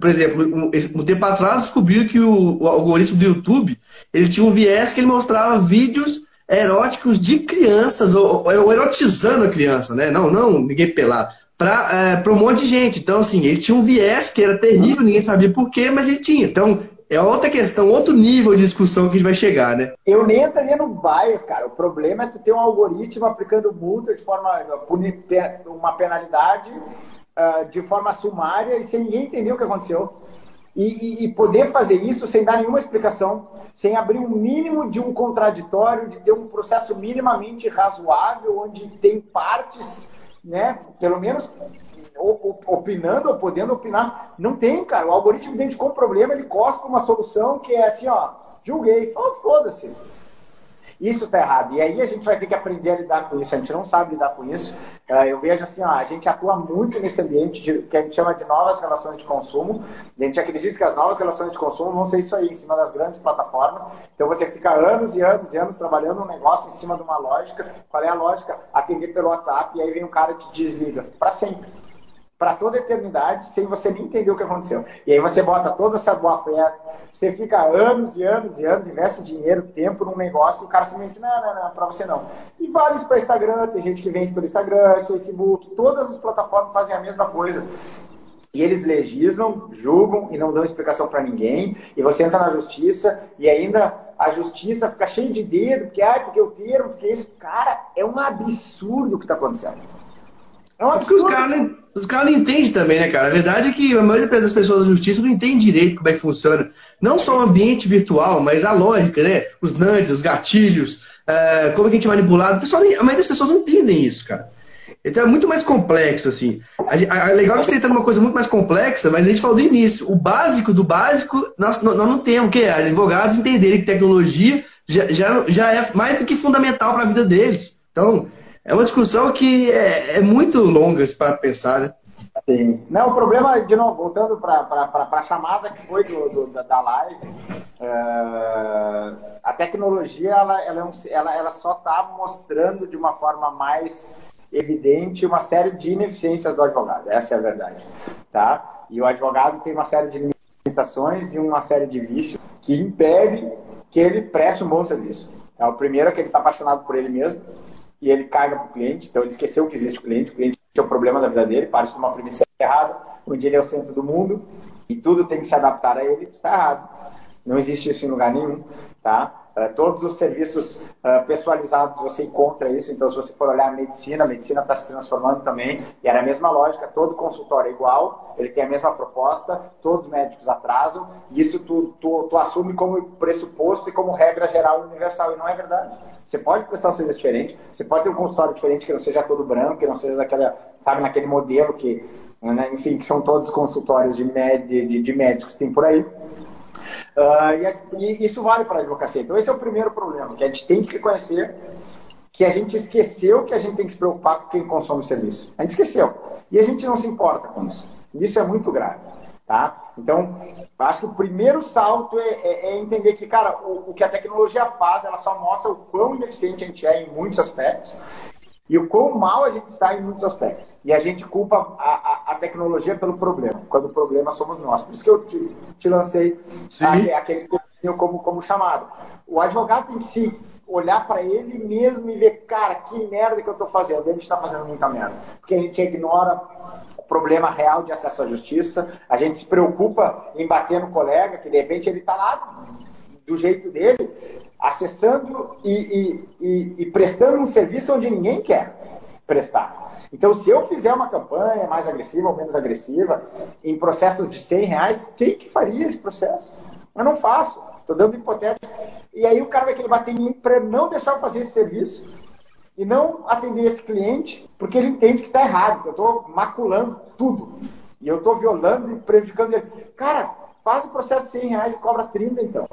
Por exemplo, um, um tempo atrás descobriram que o, o, algoritmo do YouTube ele tinha um viés que ele mostrava vídeos eróticos de crianças, ou, ou erotizando a criança, né? Não, não, ninguém pelado. Para é, um monte de gente. Então, assim, ele tinha um viés que era terrível, ninguém sabia por quê, mas ele tinha. Então, é outra questão, outro nível de discussão que a gente vai chegar, né? Eu nem entraria no bias, cara. O problema é tu ter um algoritmo aplicando multa de forma uma penalidade uh, de forma sumária e sem ninguém entender o que aconteceu. E, e, e, poder fazer isso sem dar nenhuma explicação, sem abrir um mínimo de um contraditório, de ter um processo minimamente razoável, onde tem partes, né, pelo menos opinando ou podendo opinar. Não tem, cara. O algoritmo identificou um problema, ele cospe uma solução que é assim, ó, julguei, foda-se. Isso está errado. E aí a gente vai ter que aprender a lidar com isso. A gente não sabe lidar com isso. É, eu vejo assim, ó, a gente atua muito nesse ambiente de, que a gente chama de novas relações de consumo. A gente acredita que as novas relações de consumo vão ser isso aí, em cima das grandes plataformas. Então você fica anos e anos e anos trabalhando um negócio em cima de uma lógica. Qual é a lógica? Atender pelo WhatsApp e aí vem um cara e te desliga. Para sempre para toda a eternidade, sem você nem entender o que aconteceu. E aí você bota toda essa boa festa, você fica anos e anos e anos, investe dinheiro, tempo num negócio, e o cara simplesmente, não, não, não, para você não. E vale isso para Instagram, tem gente que vende pelo Instagram, Facebook, todas as plataformas fazem a mesma coisa. E eles legislam, julgam e não dão explicação para ninguém. E você entra na justiça e ainda a justiça fica cheia de dedo, porque, ah, porque o termo, porque isso. Cara, é um absurdo o que está acontecendo. É um absurdo. Porque os caras não entendem também, né, cara? A verdade é que a maioria das pessoas da justiça não entende direito como é que funciona. Não só o ambiente virtual, mas a lógica, né? Os nudges, os gatilhos, uh, como é que a gente é manipulado. Pessoal, a maioria das pessoas não entendem isso, cara. Então é muito mais complexo, assim. É legal a gente tentar uma coisa muito mais complexa, mas a gente falou do início. O básico do básico, nós, nós não temos, que é advogados entenderem que tecnologia já, já, já é mais do que fundamental para a vida deles. Então, é uma discussão que é, é muito longa para pensar, né? Sim. Não, o problema, de novo, voltando para a chamada que foi do, do da, live, uh, a tecnologia ela, ela, é ela, ela só está mostrando de uma forma mais evidente uma série de ineficiências do advogado. Essa é a verdade. Tá? E o advogado tem uma série de limitações e uma série de vícios que impedem que ele preste um bom serviço. Tá? O primeiro é que ele está apaixonado por ele mesmo e ele carga para o cliente, então ele esqueceu que existe o cliente, o cliente é o problema da vida dele, parte de uma premissa errada, onde ele é o centro do mundo e tudo tem que se adaptar a ele, está errado. Não existe isso em lugar nenhum, tá? Uh, todos os serviços uh, pessoalizados você encontra isso, então se você for olhar a medicina, a medicina está se transformando também, e era a mesma lógica, todo consultório é igual, ele tem a mesma proposta, todos os médicos atrasam, e isso tu, tu, tu assume como pressuposto e como regra geral universal, e não é verdade. Você pode prestar um serviço diferente, você pode ter um consultório diferente que não seja todo branco, que não seja daquela, sabe, naquele modelo que, né, enfim, que são todos consultórios de, de, de médicos que tem por aí. Uh, e, e, isso vale para a advocacia. Então, esse é o primeiro problema, que a gente tem que reconhecer que a gente esqueceu que a gente tem que se preocupar com quem consome o serviço. A gente esqueceu. E a gente não se importa com isso. Isso é muito grave. Tá? Então, acho que o primeiro salto é, é, é entender que, cara, o, o, que a tecnologia faz, ela só mostra o quão ineficiente a gente é em muitos aspectos e o quão mal a gente está em muitos aspectos. E a gente culpa a, a, a tecnologia pelo problema, quando o problema somos nós. Por isso que eu te, te lancei aquele, aquele como, como chamado. O advogado tem que se olhar para ele mesmo e ver, cara, que merda que eu estou fazendo. A gente está fazendo muita merda. Porque a gente ignora o problema real de acesso à justiça, a gente se preocupa em bater no colega, que de repente ele está lá do jeito dele, acessando e, e, e, e prestando um serviço onde ninguém quer prestar. Então, se eu fizer uma campanha mais agressiva ou menos agressiva, em processos de 100 reais, quem que faria esse processo? Eu não faço, estou dando hipotético. E aí o cara vai querer bater em mim para não deixar eu fazer esse serviço e não atender esse cliente, porque ele entende que está errado, que eu estou maculando tudo. E eu estou violando e prejudicando ele. Cara, faz o processo de 100 reais e cobra 30 então.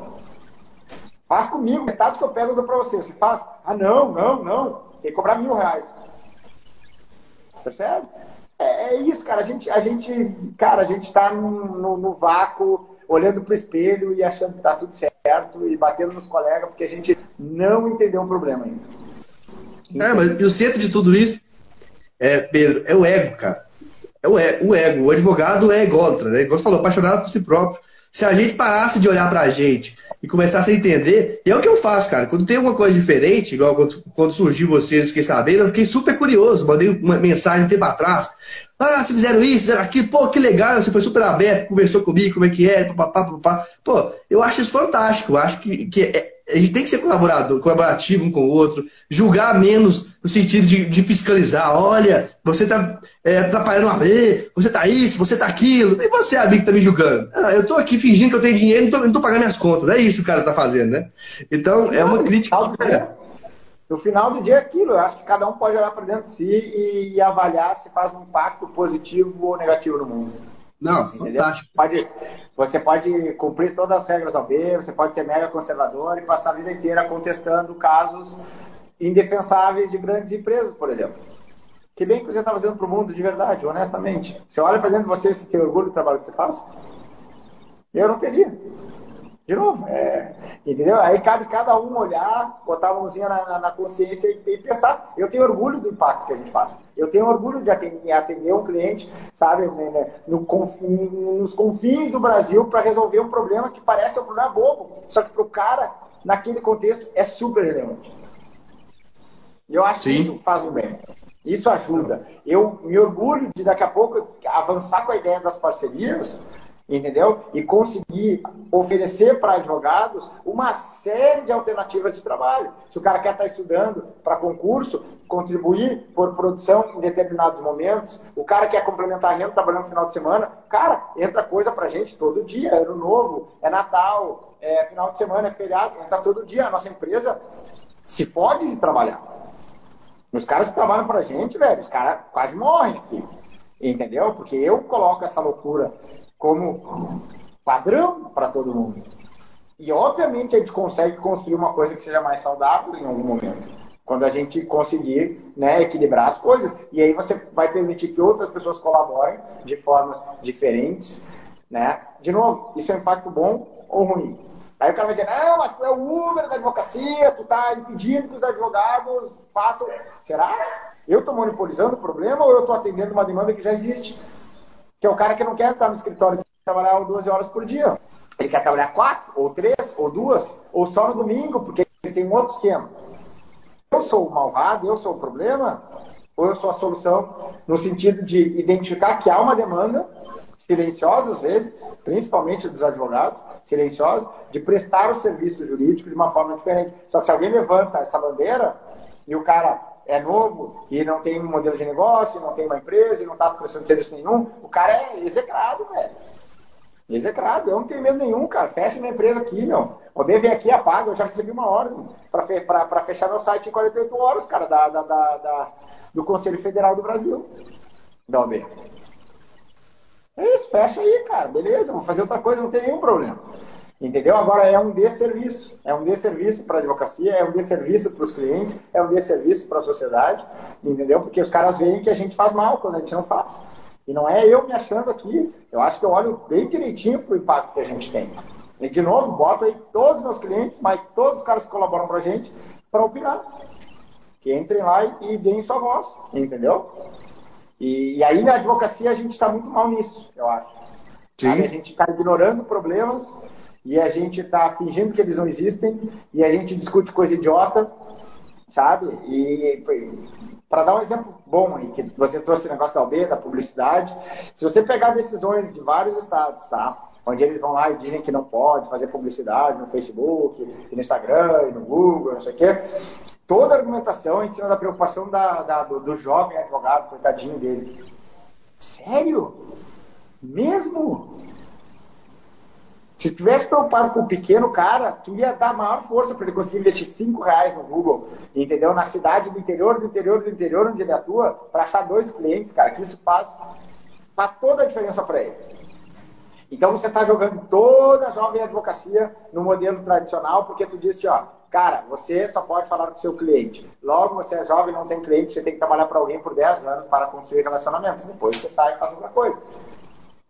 Faz comigo, metade que eu pego eu dou para você. Você faz? Ah, não, não, não. Tem que cobrar mil reais. Percebe? É, é isso, cara. A gente, a gente, cara, a gente está no, no, no, vácuo, olhando para o espelho e achando que está tudo certo. e batendo nos colegas porque a gente não entendeu o problema ainda. É, mas o centro de tudo isso, é, Pedro, é o ego, cara. É o, ego, o ego. O advogado é ególatra, né? Igual você falou, apaixonado por si próprio. Se a gente parasse de olhar pra gente e começasse a entender, e é o que eu faço, cara. Quando tem alguma coisa diferente, igual quando, quando surgiu vocês, fiquei sabendo, eu fiquei super curioso. Mandei uma mensagem um tempo atrás. Ah, se fizeram isso, fizeram aquilo, pô, que legal, você foi super aberto, conversou comigo, como é que é, papapá, papapá. Pô, eu acho isso fantástico, eu acho que, que é, a gente tem que ser colaborador, colaborativo um com o outro, julgar menos no sentido de, de fiscalizar. Olha, você está é, atrapalhando a lei, você está isso, você está aquilo. E você, amigo, está me julgando. Ah, eu estou aqui fingindo que eu tenho dinheiro e não estou pagando minhas contas. É isso que o cara está fazendo, né? Então, é uma crítica. No final do dia é aquilo, eu acho que cada um pode olhar para dentro de si e, e, avaliar se faz um impacto positivo ou negativo no mundo. Não, Entendeu? fantástico. Pode, você pode cumprir todas as regras da OB, você pode ser mega conservador e passar a vida inteira contestando casos indefensáveis de grandes empresas, por exemplo. Que bem que você está fazendo para o mundo de verdade, honestamente. Você olha para dentro de você e você tem orgulho do trabalho que você faz? Eu não teria. De novo, é, entendeu? Aí cabe cada um olhar, botar a mãozinha na, na, consciência e, e, pensar. Eu tenho orgulho do impacto que a gente faz. Eu tenho orgulho de atender, atender um cliente, sabe, né, né no, nos confins do Brasil para resolver um problema que parece um problema bobo, só que para o cara, naquele contexto, é super relevante. Eu acho Sim. que isso faz um bem. Isso ajuda. Eu me orgulho de daqui a pouco avançar com a ideia das parcerias entendeu? E conseguir oferecer para advogados uma série de alternativas de trabalho. Se o cara quer estar tá estudando para concurso, contribuir por produção em determinados momentos, o cara quer complementar a renda trabalhando no final de semana, cara, entra coisa para gente todo dia, é ano novo, é Natal, é final de semana, é feriado, entra todo dia. A nossa empresa se pode de trabalhar. Os caras que trabalham para gente, velho, os caras quase morrem aqui. Entendeu? Porque eu coloco essa loucura como padrão para todo mundo. E obviamente a gente consegue construir uma coisa que seja mais saudável em algum momento. Quando a gente conseguir né, equilibrar as coisas. E aí você vai permitir que outras pessoas colaborem de formas diferentes. Né? De novo, isso é um impacto bom ou ruim? Aí o cara vai dizer, não, mas tu é o Uber da advocacia, tu está impedindo que os advogados façam. Será? Eu estou monopolizando o problema ou eu estou atendendo uma demanda que já existe? Que é o cara que não quer estar no escritório e trabalhar 12 horas por dia. Ele quer trabalhar quatro, ou três, ou duas, ou só no domingo, porque ele tem um outro esquema. Eu sou o malvado, eu sou o problema, ou eu sou a solução, no sentido de identificar que há uma demanda, silenciosa às vezes, principalmente dos advogados, silenciosa, de prestar o serviço jurídico de uma forma diferente. Só que se alguém levanta essa bandeira e o cara é novo e não tem um modelo de negócio, não tem uma empresa e não está prestando serviço nenhum, o cara é execrado, velho. Execrado, eu não tenho medo nenhum, cara. Fecha minha empresa aqui, meu. B vem aqui apaga, eu já recebi uma ordem para fechar meu site em 48 horas, cara, da, da, da, da, do Conselho Federal do Brasil. Da OB. É isso, fecha aí, cara. Beleza, vou fazer outra coisa, não tem nenhum problema. Entendeu? Agora é um desserviço. É um desserviço para a advocacia, é um desserviço para os clientes, é um desserviço para a sociedade, entendeu? Porque os caras veem que a gente faz mal quando a gente não faz. E não é eu me achando aqui. Eu acho que eu olho bem direitinho para o impacto que a gente tem. E de novo, boto aí todos os meus clientes, mas todos os caras que colaboram para a gente, para opinar. Que entrem lá e, e deem sua voz, entendeu? E, e aí na advocacia a gente está muito mal nisso, eu acho. Sim. A gente está ignorando problemas e a gente está fingindo que eles não existem e a gente discute coisa idiota, sabe? E para dar um exemplo bom aí, que você trouxe o negócio da OB, da publicidade, se você pegar decisões de vários estados, tá? Onde eles vão lá e dizem que não pode fazer publicidade no Facebook, no Instagram, no Google, não sei o quê. Toda a argumentação em cima da preocupação da, da, do, do jovem advogado, coitadinho dele. Sério? Mesmo? Se tivesse preocupado com o pequeno cara, tu ia dar maior força para ele conseguir investir 5 reais no Google, entendeu? Na cidade do interior, do interior, do interior onde ele atua, para achar dois clientes, cara, que isso faz, faz toda a diferença para ele. Então você está jogando toda a jovem advocacia no modelo tradicional, porque tu disse, ó, cara, você só pode falar com o seu cliente. Logo, você é jovem, não tem cliente, você tem que trabalhar para alguém por 10 anos para construir relacionamentos. Depois você sai e faz outra coisa.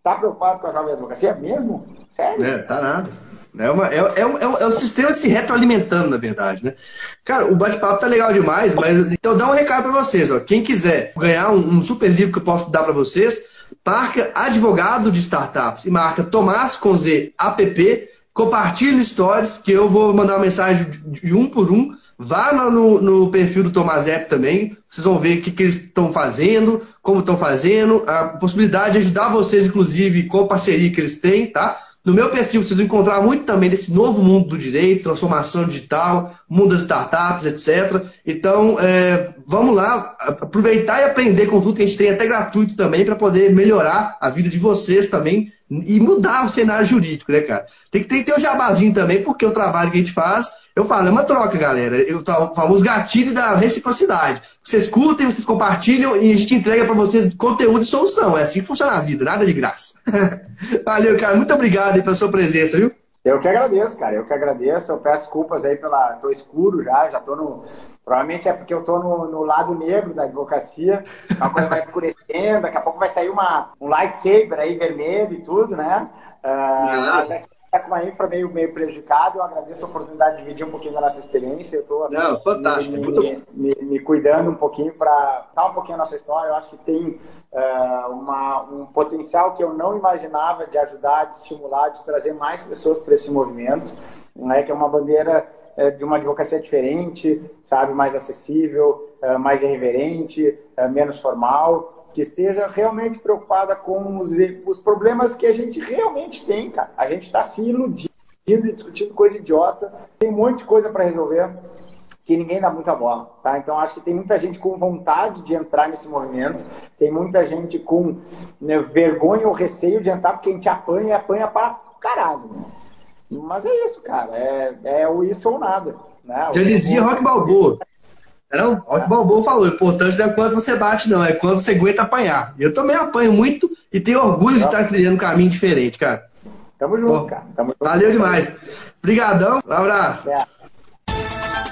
Tá preocupado com a jovem advocacia mesmo? Sério? É, tá nada. É, uma, é, é, é um sistema se retroalimentando, na verdade, né? Cara, o bate-papo tá legal demais, mas então dá um recado para vocês, ó. Quem quiser ganhar um, um, super livro que eu posso dar para vocês, marca advogado de startups e marca Tomás com Z app, compartilhe stories que eu vou mandar uma mensagem de um por um. Vá no, no perfil do Tomás App também, vocês vão ver o que, que eles estão fazendo, como estão fazendo, a possibilidade de ajudar vocês, inclusive, com a parceria que eles têm, tá? No meu perfil, vocês vão encontrar muito também desse novo mundo do direito, transformação digital, mundo das startups, etc. Então, é, vamos lá, aproveitar e aprender com tudo que a gente tem, até gratuito também, para poder melhorar a vida de vocês também e mudar o cenário jurídico, né, cara? Tem que, tem que ter o jabazinho também, porque o trabalho que a gente faz eu falo, é uma troca, galera. Eu, o famoso gatilho da reciprocidade. Vocês curtem, vocês compartilham e a gente entrega para vocês conteúdo e solução. É assim que funciona a vida, nada de graça. [laughs] Valeu, cara. Muito obrigado aí pela sua presença, viu? Eu que agradeço, cara. Eu que agradeço. Eu peço desculpas aí pela. Tô escuro já, já tô no. Provavelmente é porque eu tô no, no lado negro da advocacia. A coisa vai daqui a pouco vai sair uma, um lightsaber aí vermelho e tudo, né? Uh, mas é está com uma infra meio, meio prejudicada. Eu agradeço a oportunidade de dividir um pouquinho da nossa experiência. Eu estou me, me, me, me, cuidando um pouquinho para dar um pouquinho a nossa história. Eu acho que tem uh, uma, um potencial que eu não imaginava de ajudar, de estimular, de trazer mais pessoas para esse movimento, né, que é uma bandeira uh, de uma advocacia diferente, sabe, mais acessível, uh, mais irreverente, menos formal que esteja realmente preocupada com os, os problemas que a gente realmente tem, cara. A gente está se iludindo e discutindo coisa idiota, tem um monte de coisa para resolver que ninguém dá muita bola, tá? Então acho que tem muita gente com vontade de entrar nesse movimento, tem muita gente com né, vergonha ou receio de entrar porque a gente apanha e apanha para caralho. Né? Mas é isso, cara, é, é o isso ou nada. Né? Já dizia Rock Balboa. Não, o Balboa falou, o importante não é quando você bate, não, é quando você aguenta apanhar. Eu também apanho muito e tenho orgulho de estar criando um caminho diferente, cara. Tamo junto, Bom, cara. Tamo junto. Valeu demais. Obrigadão, um abraço. É.